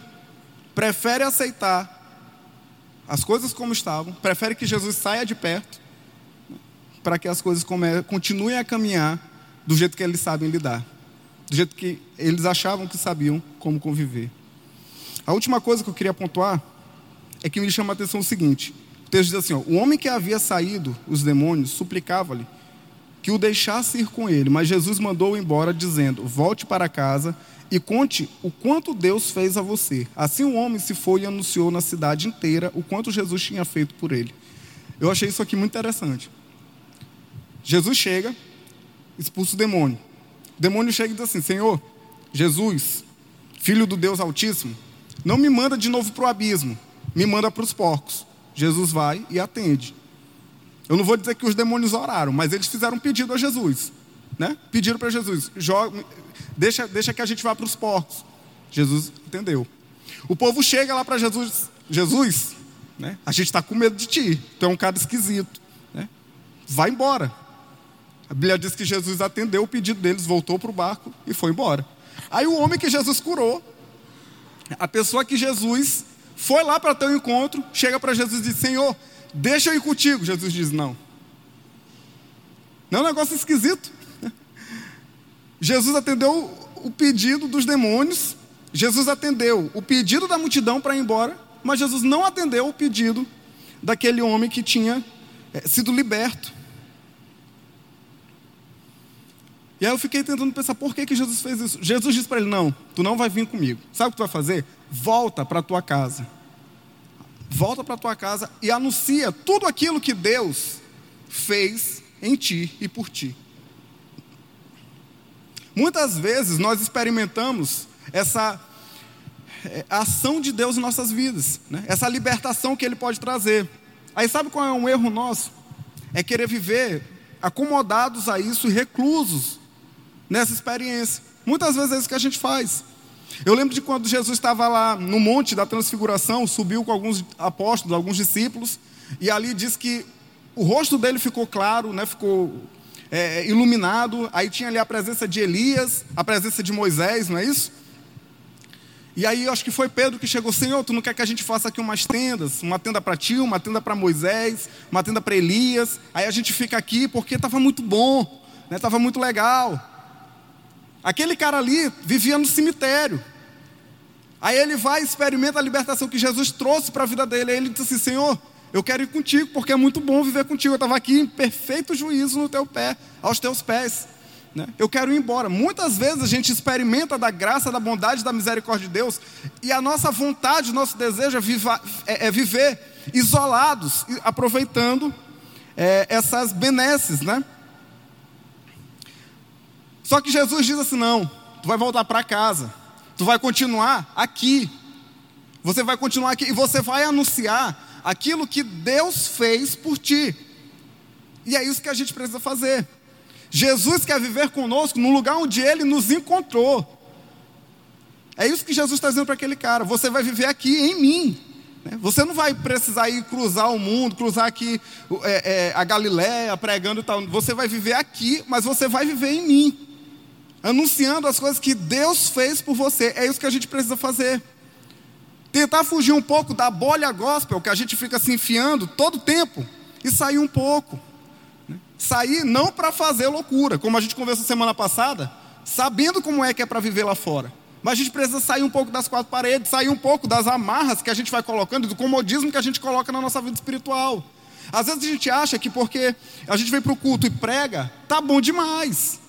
Prefere aceitar as coisas como estavam. Prefere que Jesus saia de perto. Para que as coisas continuem a caminhar do jeito que eles sabem lidar. Do jeito que eles achavam que sabiam como conviver. A última coisa que eu queria pontuar é que me chama a atenção o seguinte: o texto diz assim: ó, o homem que havia saído os demônios suplicava-lhe que o deixasse ir com ele, mas Jesus mandou-o embora, dizendo: Volte para casa e conte o quanto Deus fez a você. Assim o homem se foi e anunciou na cidade inteira o quanto Jesus tinha feito por ele. Eu achei isso aqui muito interessante. Jesus chega, expulsa o demônio. O demônio chega e diz assim: Senhor, Jesus, filho do Deus Altíssimo, não me manda de novo para o abismo, me manda para os porcos. Jesus vai e atende. Eu não vou dizer que os demônios oraram, mas eles fizeram um pedido a Jesus. Né? Pediram para Jesus: joga, deixa, deixa que a gente vá para os porcos. Jesus entendeu. O povo chega lá para Jesus: Jesus, né? a gente está com medo de ti, tu é um cara esquisito. Né? Vai embora. A Bíblia diz que Jesus atendeu o pedido deles, voltou para o barco e foi embora. Aí o homem que Jesus curou, a pessoa que Jesus foi lá para ter um encontro, chega para Jesus e diz: Senhor, deixa eu ir contigo. Jesus diz: Não. Não é um negócio esquisito. Jesus atendeu o pedido dos demônios, Jesus atendeu o pedido da multidão para ir embora, mas Jesus não atendeu o pedido daquele homem que tinha é, sido liberto. E aí eu fiquei tentando pensar por que, que Jesus fez isso. Jesus disse para ele: Não, tu não vai vir comigo. Sabe o que tu vai fazer? volta para a tua casa. Volta para tua casa e anuncia tudo aquilo que Deus fez em ti e por ti. Muitas vezes nós experimentamos essa é, ação de Deus em nossas vidas, né? essa libertação que Ele pode trazer. Aí sabe qual é um erro nosso? É querer viver acomodados a isso e reclusos nessa experiência. Muitas vezes é isso que a gente faz. Eu lembro de quando Jesus estava lá no Monte da Transfiguração, subiu com alguns apóstolos, alguns discípulos, e ali diz que o rosto dele ficou claro, né, ficou é, iluminado. Aí tinha ali a presença de Elias, a presença de Moisés, não é isso? E aí acho que foi Pedro que chegou, Senhor, tu não quer que a gente faça aqui umas tendas? Uma tenda para ti, uma tenda para Moisés, uma tenda para Elias. Aí a gente fica aqui porque estava muito bom, estava né, muito legal. Aquele cara ali vivia no cemitério. Aí ele vai e experimenta a libertação que Jesus trouxe para a vida dele. Aí ele diz assim: Senhor, eu quero ir contigo, porque é muito bom viver contigo. Eu estava aqui em perfeito juízo no teu pé, aos teus pés. Né? Eu quero ir embora. Muitas vezes a gente experimenta da graça, da bondade, da misericórdia de Deus, e a nossa vontade, o nosso desejo é, viva, é, é viver isolados, aproveitando é, essas benesses, né? Só que Jesus diz assim: não, tu vai voltar para casa. Tu vai continuar aqui. Você vai continuar aqui e você vai anunciar aquilo que Deus fez por ti. E é isso que a gente precisa fazer. Jesus quer viver conosco no lugar onde ele nos encontrou. É isso que Jesus está dizendo para aquele cara. Você vai viver aqui em mim. Né? Você não vai precisar ir cruzar o mundo, cruzar aqui é, é, a Galiléia pregando e tal. Você vai viver aqui, mas você vai viver em mim. Anunciando as coisas que Deus fez por você. É isso que a gente precisa fazer. Tentar fugir um pouco da bolha gospel que a gente fica se enfiando todo tempo e sair um pouco. Né? Sair não para fazer loucura, como a gente conversou semana passada, sabendo como é que é para viver lá fora. Mas a gente precisa sair um pouco das quatro paredes, sair um pouco das amarras que a gente vai colocando, do comodismo que a gente coloca na nossa vida espiritual. Às vezes a gente acha que porque a gente vem para o culto e prega, tá bom demais.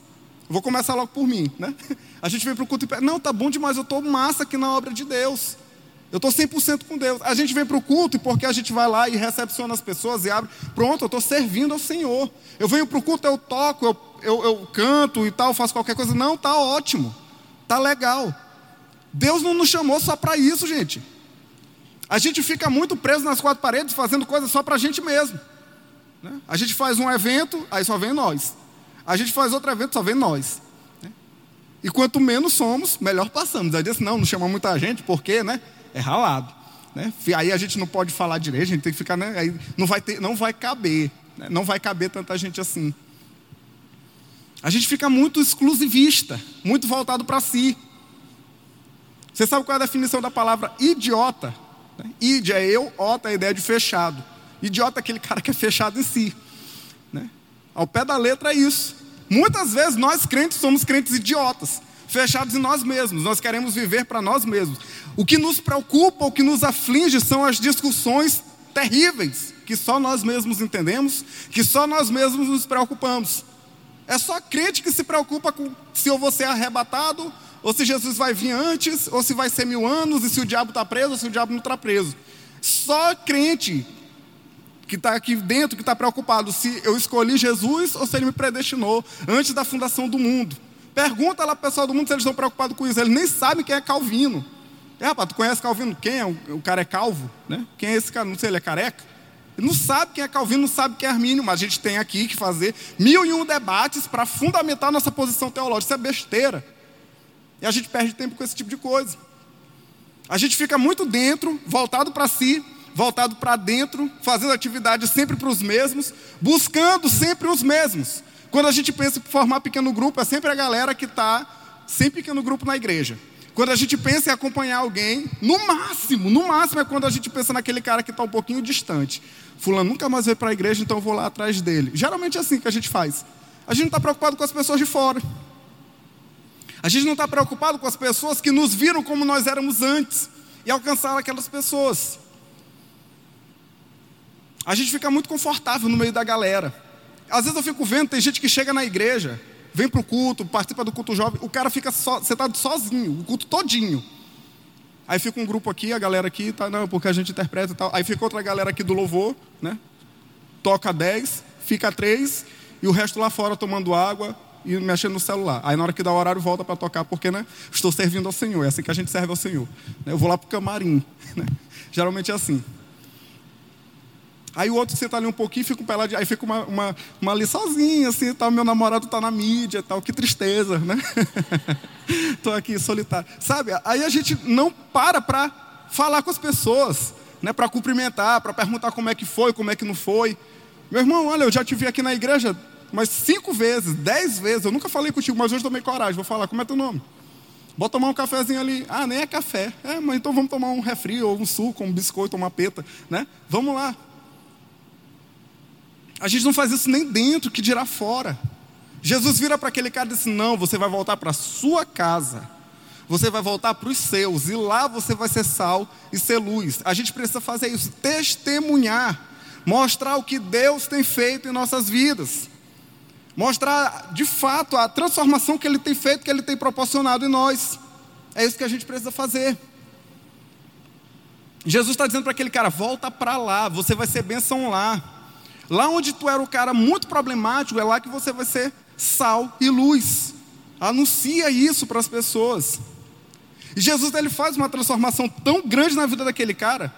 Vou começar logo por mim, né? A gente vem para o culto e prega, não, tá bom demais, eu estou massa aqui na obra de Deus. Eu estou 100% com Deus. A gente vem para o culto e porque a gente vai lá e recepciona as pessoas e abre, pronto, eu estou servindo ao Senhor. Eu venho para o culto, eu toco, eu, eu, eu canto e tal, faço qualquer coisa. Não, tá ótimo, tá legal. Deus não nos chamou só para isso, gente. A gente fica muito preso nas quatro paredes fazendo coisas só para a gente mesmo. Né? A gente faz um evento, aí só vem nós. A gente faz outro evento, só vem nós. Né? E quanto menos somos, melhor passamos. Aí disse, não, não chama muita gente, porque, né? É ralado. Né? Aí a gente não pode falar direito, a gente tem que ficar, né? Aí não vai, ter, não vai caber. Né? Não vai caber tanta gente assim. A gente fica muito exclusivista, muito voltado para si. Você sabe qual é a definição da palavra idiota? Id é eu, ota é a ideia de fechado. Idiota é aquele cara que é fechado em si. Ao pé da letra é isso. Muitas vezes nós crentes somos crentes idiotas, fechados em nós mesmos. Nós queremos viver para nós mesmos. O que nos preocupa, o que nos aflige são as discussões terríveis que só nós mesmos entendemos, que só nós mesmos nos preocupamos. É só crente que se preocupa com se eu vou ser arrebatado ou se Jesus vai vir antes, ou se vai ser mil anos, e se o diabo está preso, ou se o diabo não está preso. Só crente que está aqui dentro, que está preocupado se eu escolhi Jesus ou se ele me predestinou antes da fundação do mundo. Pergunta lá para pessoal do mundo se eles estão preocupados com isso. Eles nem sabem quem é Calvino. É, rapaz, tu conhece Calvino? Quem é? O cara é calvo, né? Quem é esse cara? Não sei, ele é careca? Ele não sabe quem é Calvino, não sabe quem é Armínio, mas a gente tem aqui que fazer mil e um debates para fundamentar nossa posição teológica. Isso é besteira. E a gente perde tempo com esse tipo de coisa. A gente fica muito dentro, voltado para si, voltado para dentro, fazendo atividades sempre para os mesmos, buscando sempre os mesmos. Quando a gente pensa em formar pequeno grupo, é sempre a galera que está sem pequeno grupo na igreja. Quando a gente pensa em acompanhar alguém, no máximo, no máximo é quando a gente pensa naquele cara que está um pouquinho distante. Fulano nunca mais veio para a igreja, então eu vou lá atrás dele. Geralmente é assim que a gente faz. A gente não está preocupado com as pessoas de fora. A gente não está preocupado com as pessoas que nos viram como nós éramos antes e alcançar aquelas pessoas. A gente fica muito confortável no meio da galera. Às vezes eu fico vendo, tem gente que chega na igreja, vem para o culto, participa do culto jovem, o cara fica so, sentado sozinho, o culto todinho. Aí fica um grupo aqui, a galera aqui, tá, não, porque a gente interpreta e tal. Aí fica outra galera aqui do louvor, né? Toca 10, fica três, e o resto lá fora tomando água, e mexendo no celular. Aí na hora que dá o horário, volta para tocar, porque né, estou servindo ao Senhor. É assim que a gente serve ao Senhor. Eu vou lá para o camarim. Né? Geralmente é assim. Aí o outro senta ali um pouquinho, fica um peladinho, aí fica uma, uma, uma ali sozinha, assim, tal, meu namorado está na mídia, tal, que tristeza, né? Estou aqui solitário. Sabe, aí a gente não para para falar com as pessoas, né? para cumprimentar, para perguntar como é que foi, como é que não foi. Meu irmão, olha, eu já te vi aqui na igreja mas cinco vezes, dez vezes, eu nunca falei contigo, mas hoje tomei coragem, vou falar, como é teu nome? Vou tomar um cafezinho ali. Ah, nem é café. É, mas então vamos tomar um refri, ou um suco, um biscoito, uma peta, né? Vamos lá. A gente não faz isso nem dentro, que dirá fora. Jesus vira para aquele cara e diz: Não, você vai voltar para a sua casa. Você vai voltar para os seus. E lá você vai ser sal e ser luz. A gente precisa fazer isso. Testemunhar. Mostrar o que Deus tem feito em nossas vidas. Mostrar de fato a transformação que Ele tem feito, que Ele tem proporcionado em nós. É isso que a gente precisa fazer. Jesus está dizendo para aquele cara: volta para lá, você vai ser bênção lá. Lá onde tu era o cara muito problemático, é lá que você vai ser sal e luz. Anuncia isso para as pessoas. E Jesus ele faz uma transformação tão grande na vida daquele cara,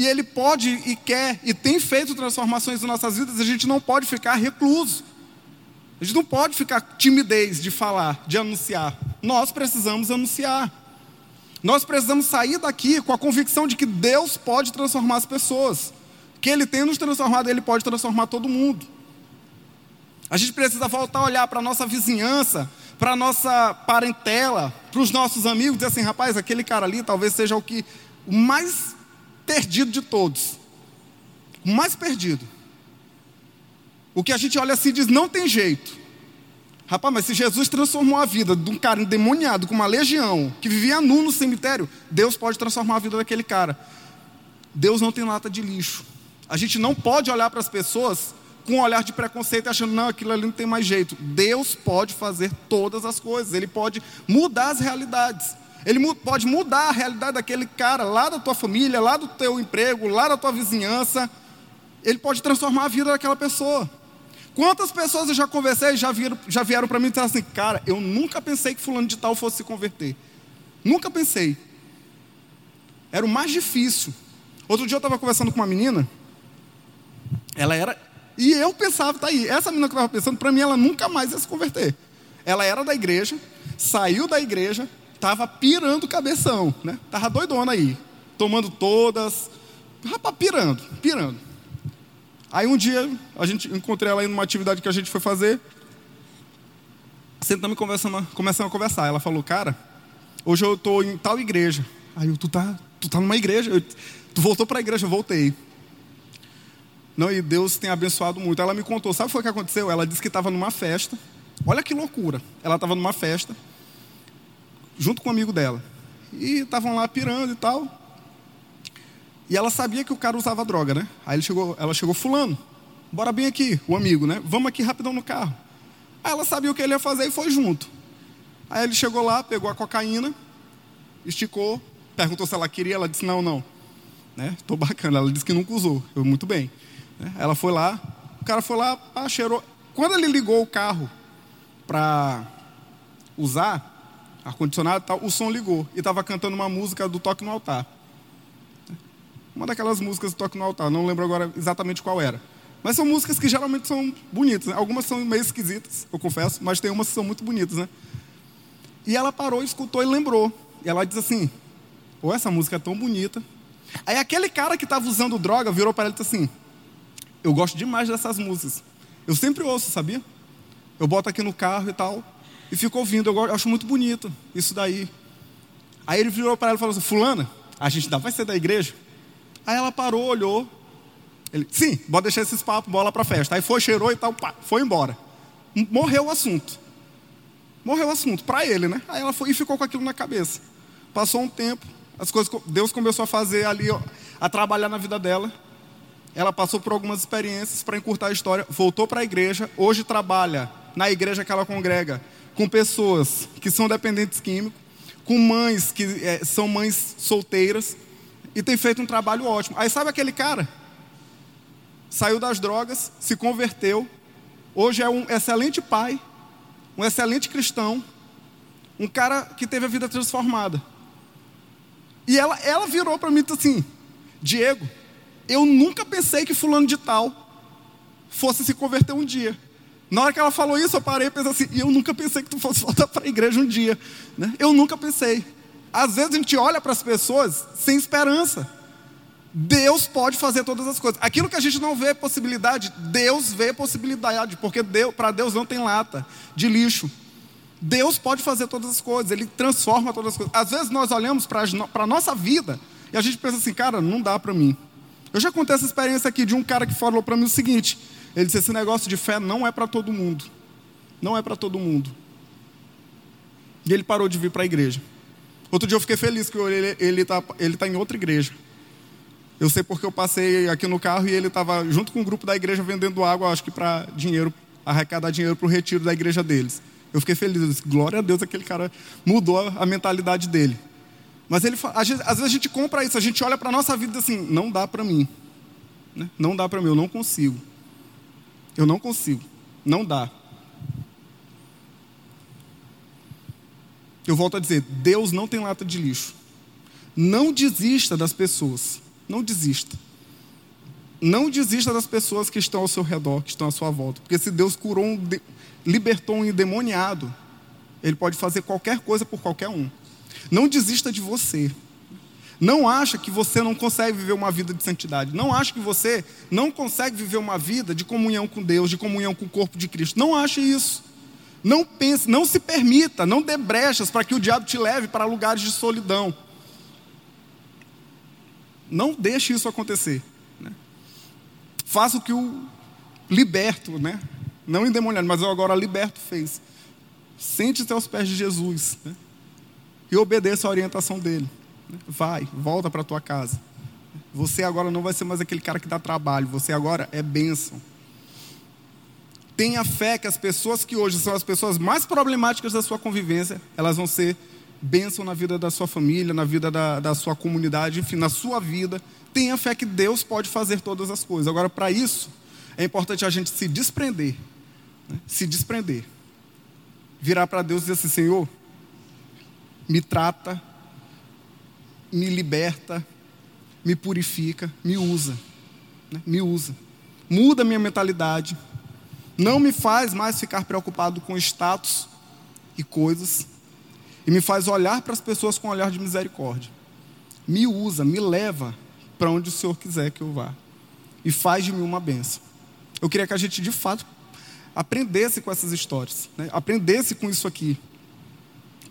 e Ele pode e quer e tem feito transformações em nossas vidas, a gente não pode ficar recluso. A gente não pode ficar timidez de falar, de anunciar. Nós precisamos anunciar. Nós precisamos sair daqui com a convicção de que Deus pode transformar as pessoas. Que Ele tem nos transformado, Ele pode transformar todo mundo. A gente precisa voltar a olhar para a nossa vizinhança, para a nossa parentela, para os nossos amigos, dizer assim, rapaz, aquele cara ali talvez seja o que o mais perdido de todos. O mais perdido. O que a gente olha assim e diz, não tem jeito. Rapaz, mas se Jesus transformou a vida de um cara endemoniado com uma legião, que vivia nu no cemitério, Deus pode transformar a vida daquele cara. Deus não tem lata de lixo. A gente não pode olhar para as pessoas com um olhar de preconceito, achando, não, aquilo ali não tem mais jeito. Deus pode fazer todas as coisas, Ele pode mudar as realidades. Ele pode mudar a realidade daquele cara lá da tua família, lá do teu emprego, lá da tua vizinhança. Ele pode transformar a vida daquela pessoa. Quantas pessoas eu já conversei já, viram, já vieram para mim e disseram assim, cara, eu nunca pensei que fulano de tal fosse se converter. Nunca pensei. Era o mais difícil. Outro dia eu estava conversando com uma menina, ela era e eu pensava, tá aí, essa menina que eu estava pensando, para mim ela nunca mais ia se converter. Ela era da igreja, saiu da igreja, estava pirando cabeção, né? Tava doidona aí, tomando todas, rapaz, pirando, pirando. Aí um dia, a gente encontrei ela aí numa atividade que a gente foi fazer, sentamos e conversamos, começamos a conversar. Ela falou, cara, hoje eu estou em tal igreja. Aí eu, tu tá, tu tá numa igreja? Eu, tu voltou para a igreja? Eu voltei. Não, e Deus tem abençoado muito. Ela me contou, sabe o que aconteceu? Ela disse que estava numa festa. Olha que loucura. Ela estava numa festa, junto com um amigo dela. E estavam lá pirando e tal. E ela sabia que o cara usava droga, né? Aí ele chegou, ela chegou, fulano, bora bem aqui, o amigo, né? Vamos aqui rapidão no carro. Aí ela sabia o que ele ia fazer e foi junto. Aí ele chegou lá, pegou a cocaína, esticou, perguntou se ela queria, ela disse não, não. Né? Tô bacana, ela disse que nunca usou. Eu muito bem. Né? Ela foi lá, o cara foi lá, ah, cheirou. Quando ele ligou o carro para usar ar-condicionado, o som ligou e estava cantando uma música do Toque no Altar. Uma daquelas músicas do Toque no Altar, não lembro agora exatamente qual era. Mas são músicas que geralmente são bonitas. Né? Algumas são meio esquisitas, eu confesso, mas tem umas que são muito bonitas, né? E ela parou, escutou e lembrou. E ela diz assim: Pô, essa música é tão bonita. Aí aquele cara que estava usando droga virou para ela e disse assim: eu gosto demais dessas músicas. Eu sempre ouço, sabia? Eu boto aqui no carro e tal, e fico ouvindo. Eu acho muito bonito isso daí. Aí ele virou para ela e falou assim: Fulana, a gente ainda vai ser da igreja? Aí ela parou, olhou. Ele, sim, bota deixar esses papos, bola para festa. Aí foi, cheirou e tal, pá, foi embora. Morreu o assunto. Morreu o assunto, para ele, né? Aí ela foi e ficou com aquilo na cabeça. Passou um tempo, as coisas, Deus começou a fazer ali, a trabalhar na vida dela ela passou por algumas experiências para encurtar a história, voltou para a igreja, hoje trabalha na igreja que ela congrega com pessoas que são dependentes químicos, com mães que é, são mães solteiras e tem feito um trabalho ótimo. Aí sabe aquele cara? Saiu das drogas, se converteu, hoje é um excelente pai, um excelente cristão, um cara que teve a vida transformada. E ela, ela virou para mim e disse assim: Diego, eu nunca pensei que fulano de tal fosse se converter um dia. Na hora que ela falou isso, eu parei e pensei assim, eu nunca pensei que tu fosse voltar para a igreja um dia. Né? Eu nunca pensei. Às vezes a gente olha para as pessoas sem esperança. Deus pode fazer todas as coisas. Aquilo que a gente não vê possibilidade, Deus vê possibilidade, porque Deus, para Deus não tem lata de lixo. Deus pode fazer todas as coisas, Ele transforma todas as coisas. Às vezes nós olhamos para a nossa vida e a gente pensa assim, cara, não dá para mim. Eu já contei essa experiência aqui de um cara que falou para mim o seguinte: ele disse, esse negócio de fé não é para todo mundo. Não é para todo mundo. E ele parou de vir para a igreja. Outro dia eu fiquei feliz que ele está ele tá em outra igreja. Eu sei porque eu passei aqui no carro e ele estava junto com o grupo da igreja vendendo água, acho que para dinheiro, arrecadar dinheiro para o retiro da igreja deles. Eu fiquei feliz, eu disse, glória a Deus, aquele cara mudou a mentalidade dele. Mas ele, às vezes, a gente compra isso, a gente olha para a nossa vida assim, não dá para mim. Né? Não dá para mim, eu não consigo. Eu não consigo. Não dá. Eu volto a dizer, Deus não tem lata de lixo. Não desista das pessoas. Não desista. Não desista das pessoas que estão ao seu redor, que estão à sua volta. Porque se Deus curou um, libertou um endemoniado, Ele pode fazer qualquer coisa por qualquer um. Não desista de você. Não acha que você não consegue viver uma vida de santidade. Não acha que você não consegue viver uma vida de comunhão com Deus, de comunhão com o corpo de Cristo. Não ache isso. Não pense, não se permita, não dê brechas para que o diabo te leve para lugares de solidão. Não deixe isso acontecer. Né? Faça o que o liberto, né? não endemoniado, mas agora liberto fez. Sente-se aos pés de Jesus né? E obedeça a orientação dele. Vai, volta para tua casa. Você agora não vai ser mais aquele cara que dá trabalho, você agora é bênção. Tenha fé que as pessoas que hoje são as pessoas mais problemáticas da sua convivência, elas vão ser bênção na vida da sua família, na vida da, da sua comunidade, enfim, na sua vida. Tenha fé que Deus pode fazer todas as coisas. Agora, para isso, é importante a gente se desprender. Né? Se desprender. Virar para Deus e dizer assim: Senhor, me trata me liberta, me purifica, me usa. Né? Me usa. Muda minha mentalidade. Não me faz mais ficar preocupado com status e coisas. E me faz olhar para as pessoas com um olhar de misericórdia. Me usa, me leva para onde o Senhor quiser que eu vá. E faz de mim uma benção. Eu queria que a gente, de fato, aprendesse com essas histórias. Né? Aprendesse com isso aqui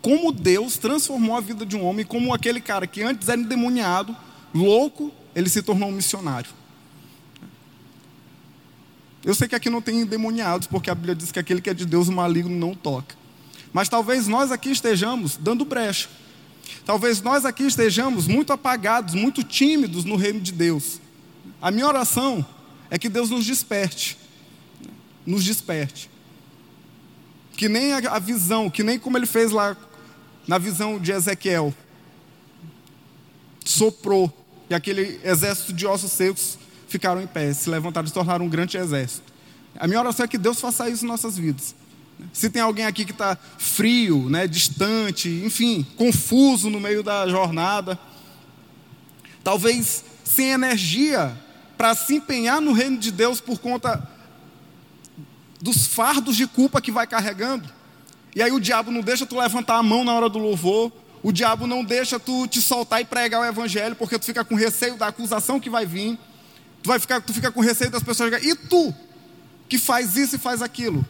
como Deus transformou a vida de um homem, como aquele cara que antes era endemoniado, louco, ele se tornou um missionário. Eu sei que aqui não tem endemoniados, porque a Bíblia diz que aquele que é de Deus, o maligno não toca. Mas talvez nós aqui estejamos dando brecha. Talvez nós aqui estejamos muito apagados, muito tímidos no reino de Deus. A minha oração é que Deus nos desperte. Nos desperte. Que nem a visão, que nem como ele fez lá na visão de Ezequiel, soprou e aquele exército de ossos secos ficaram em pé, se levantaram e se tornaram um grande exército. A minha oração é que Deus faça isso em nossas vidas. Se tem alguém aqui que está frio, né, distante, enfim, confuso no meio da jornada, talvez sem energia para se empenhar no reino de Deus por conta dos fardos de culpa que vai carregando, e aí o diabo não deixa tu levantar a mão na hora do louvor. O diabo não deixa tu te soltar e pregar o evangelho, porque tu fica com receio da acusação que vai vir. Tu vai ficar, tu fica com receio das pessoas. E tu que faz isso e faz aquilo?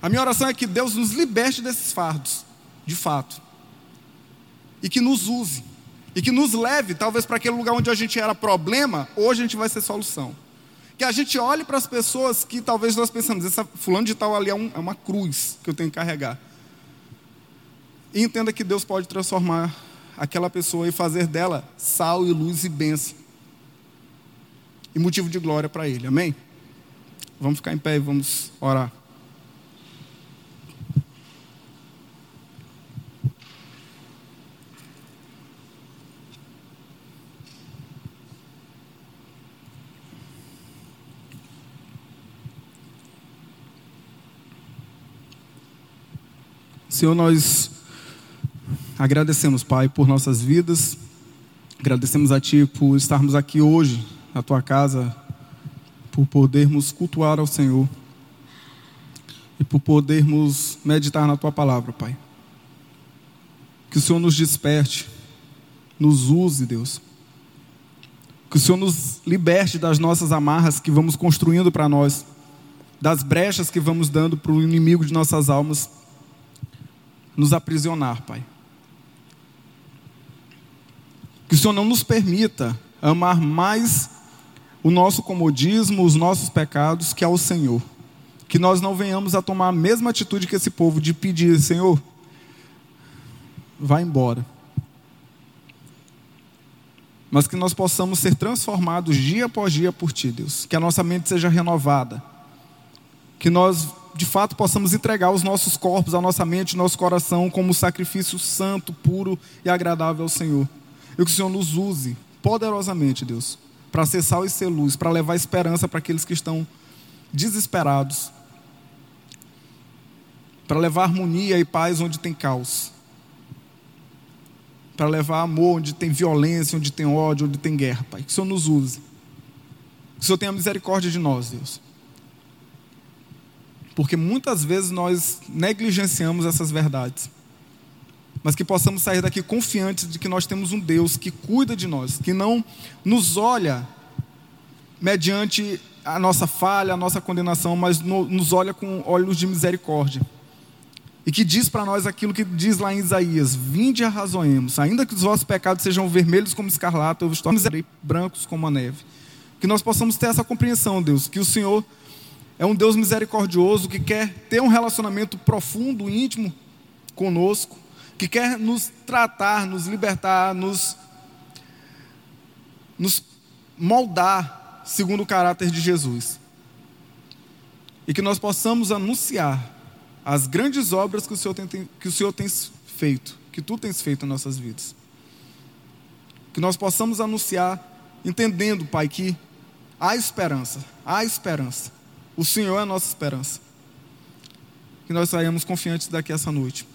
A minha oração é que Deus nos liberte desses fardos, de fato. E que nos use. E que nos leve, talvez, para aquele lugar onde a gente era problema, hoje a gente vai ser solução que a gente olhe para as pessoas que talvez nós pensamos, essa fulano de tal ali é, um, é uma cruz que eu tenho que carregar. E entenda que Deus pode transformar aquela pessoa e fazer dela sal e luz e bênção. E motivo de glória para Ele. Amém? Vamos ficar em pé e vamos orar. Senhor, nós agradecemos, Pai, por nossas vidas, agradecemos a Ti por estarmos aqui hoje, na Tua casa, por podermos cultuar ao Senhor e por podermos meditar na Tua palavra, Pai. Que o Senhor nos desperte, nos use, Deus. Que o Senhor nos liberte das nossas amarras que vamos construindo para nós, das brechas que vamos dando para o inimigo de nossas almas nos aprisionar, Pai. Que o Senhor não nos permita amar mais o nosso comodismo, os nossos pecados, que ao Senhor. Que nós não venhamos a tomar a mesma atitude que esse povo de pedir, Senhor, vá embora. Mas que nós possamos ser transformados dia após dia por Ti, Deus. Que a nossa mente seja renovada. Que nós de fato possamos entregar os nossos corpos, a nossa mente, nosso coração como sacrifício santo, puro e agradável ao Senhor. E que o Senhor nos use poderosamente, Deus, para ser sal e ser luz, para levar esperança para aqueles que estão desesperados, para levar harmonia e paz onde tem caos, para levar amor onde tem violência, onde tem ódio, onde tem guerra, Pai. Que o Senhor nos use. Que o Senhor tenha misericórdia de nós, Deus porque muitas vezes nós negligenciamos essas verdades. mas que possamos sair daqui confiantes de que nós temos um Deus que cuida de nós, que não nos olha mediante a nossa falha, a nossa condenação, mas no, nos olha com olhos de misericórdia. E que diz para nós aquilo que diz lá em Isaías: Vinde e arrazoemos, ainda que os vossos pecados sejam vermelhos como escarlata, eu vos tornarei brancos como a neve. Que nós possamos ter essa compreensão, Deus, que o Senhor é um Deus misericordioso que quer ter um relacionamento profundo, íntimo conosco, que quer nos tratar, nos libertar, nos, nos moldar segundo o caráter de Jesus. E que nós possamos anunciar as grandes obras que o Senhor tem, que o Senhor tem feito, que tu tens feito em nossas vidas. Que nós possamos anunciar, entendendo, Pai, que há esperança, há esperança. O Senhor é a nossa esperança. Que nós saímos confiantes daqui essa noite.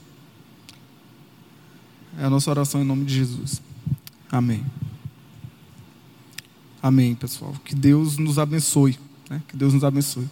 É a nossa oração em nome de Jesus. Amém. Amém, pessoal. Que Deus nos abençoe. Né? Que Deus nos abençoe.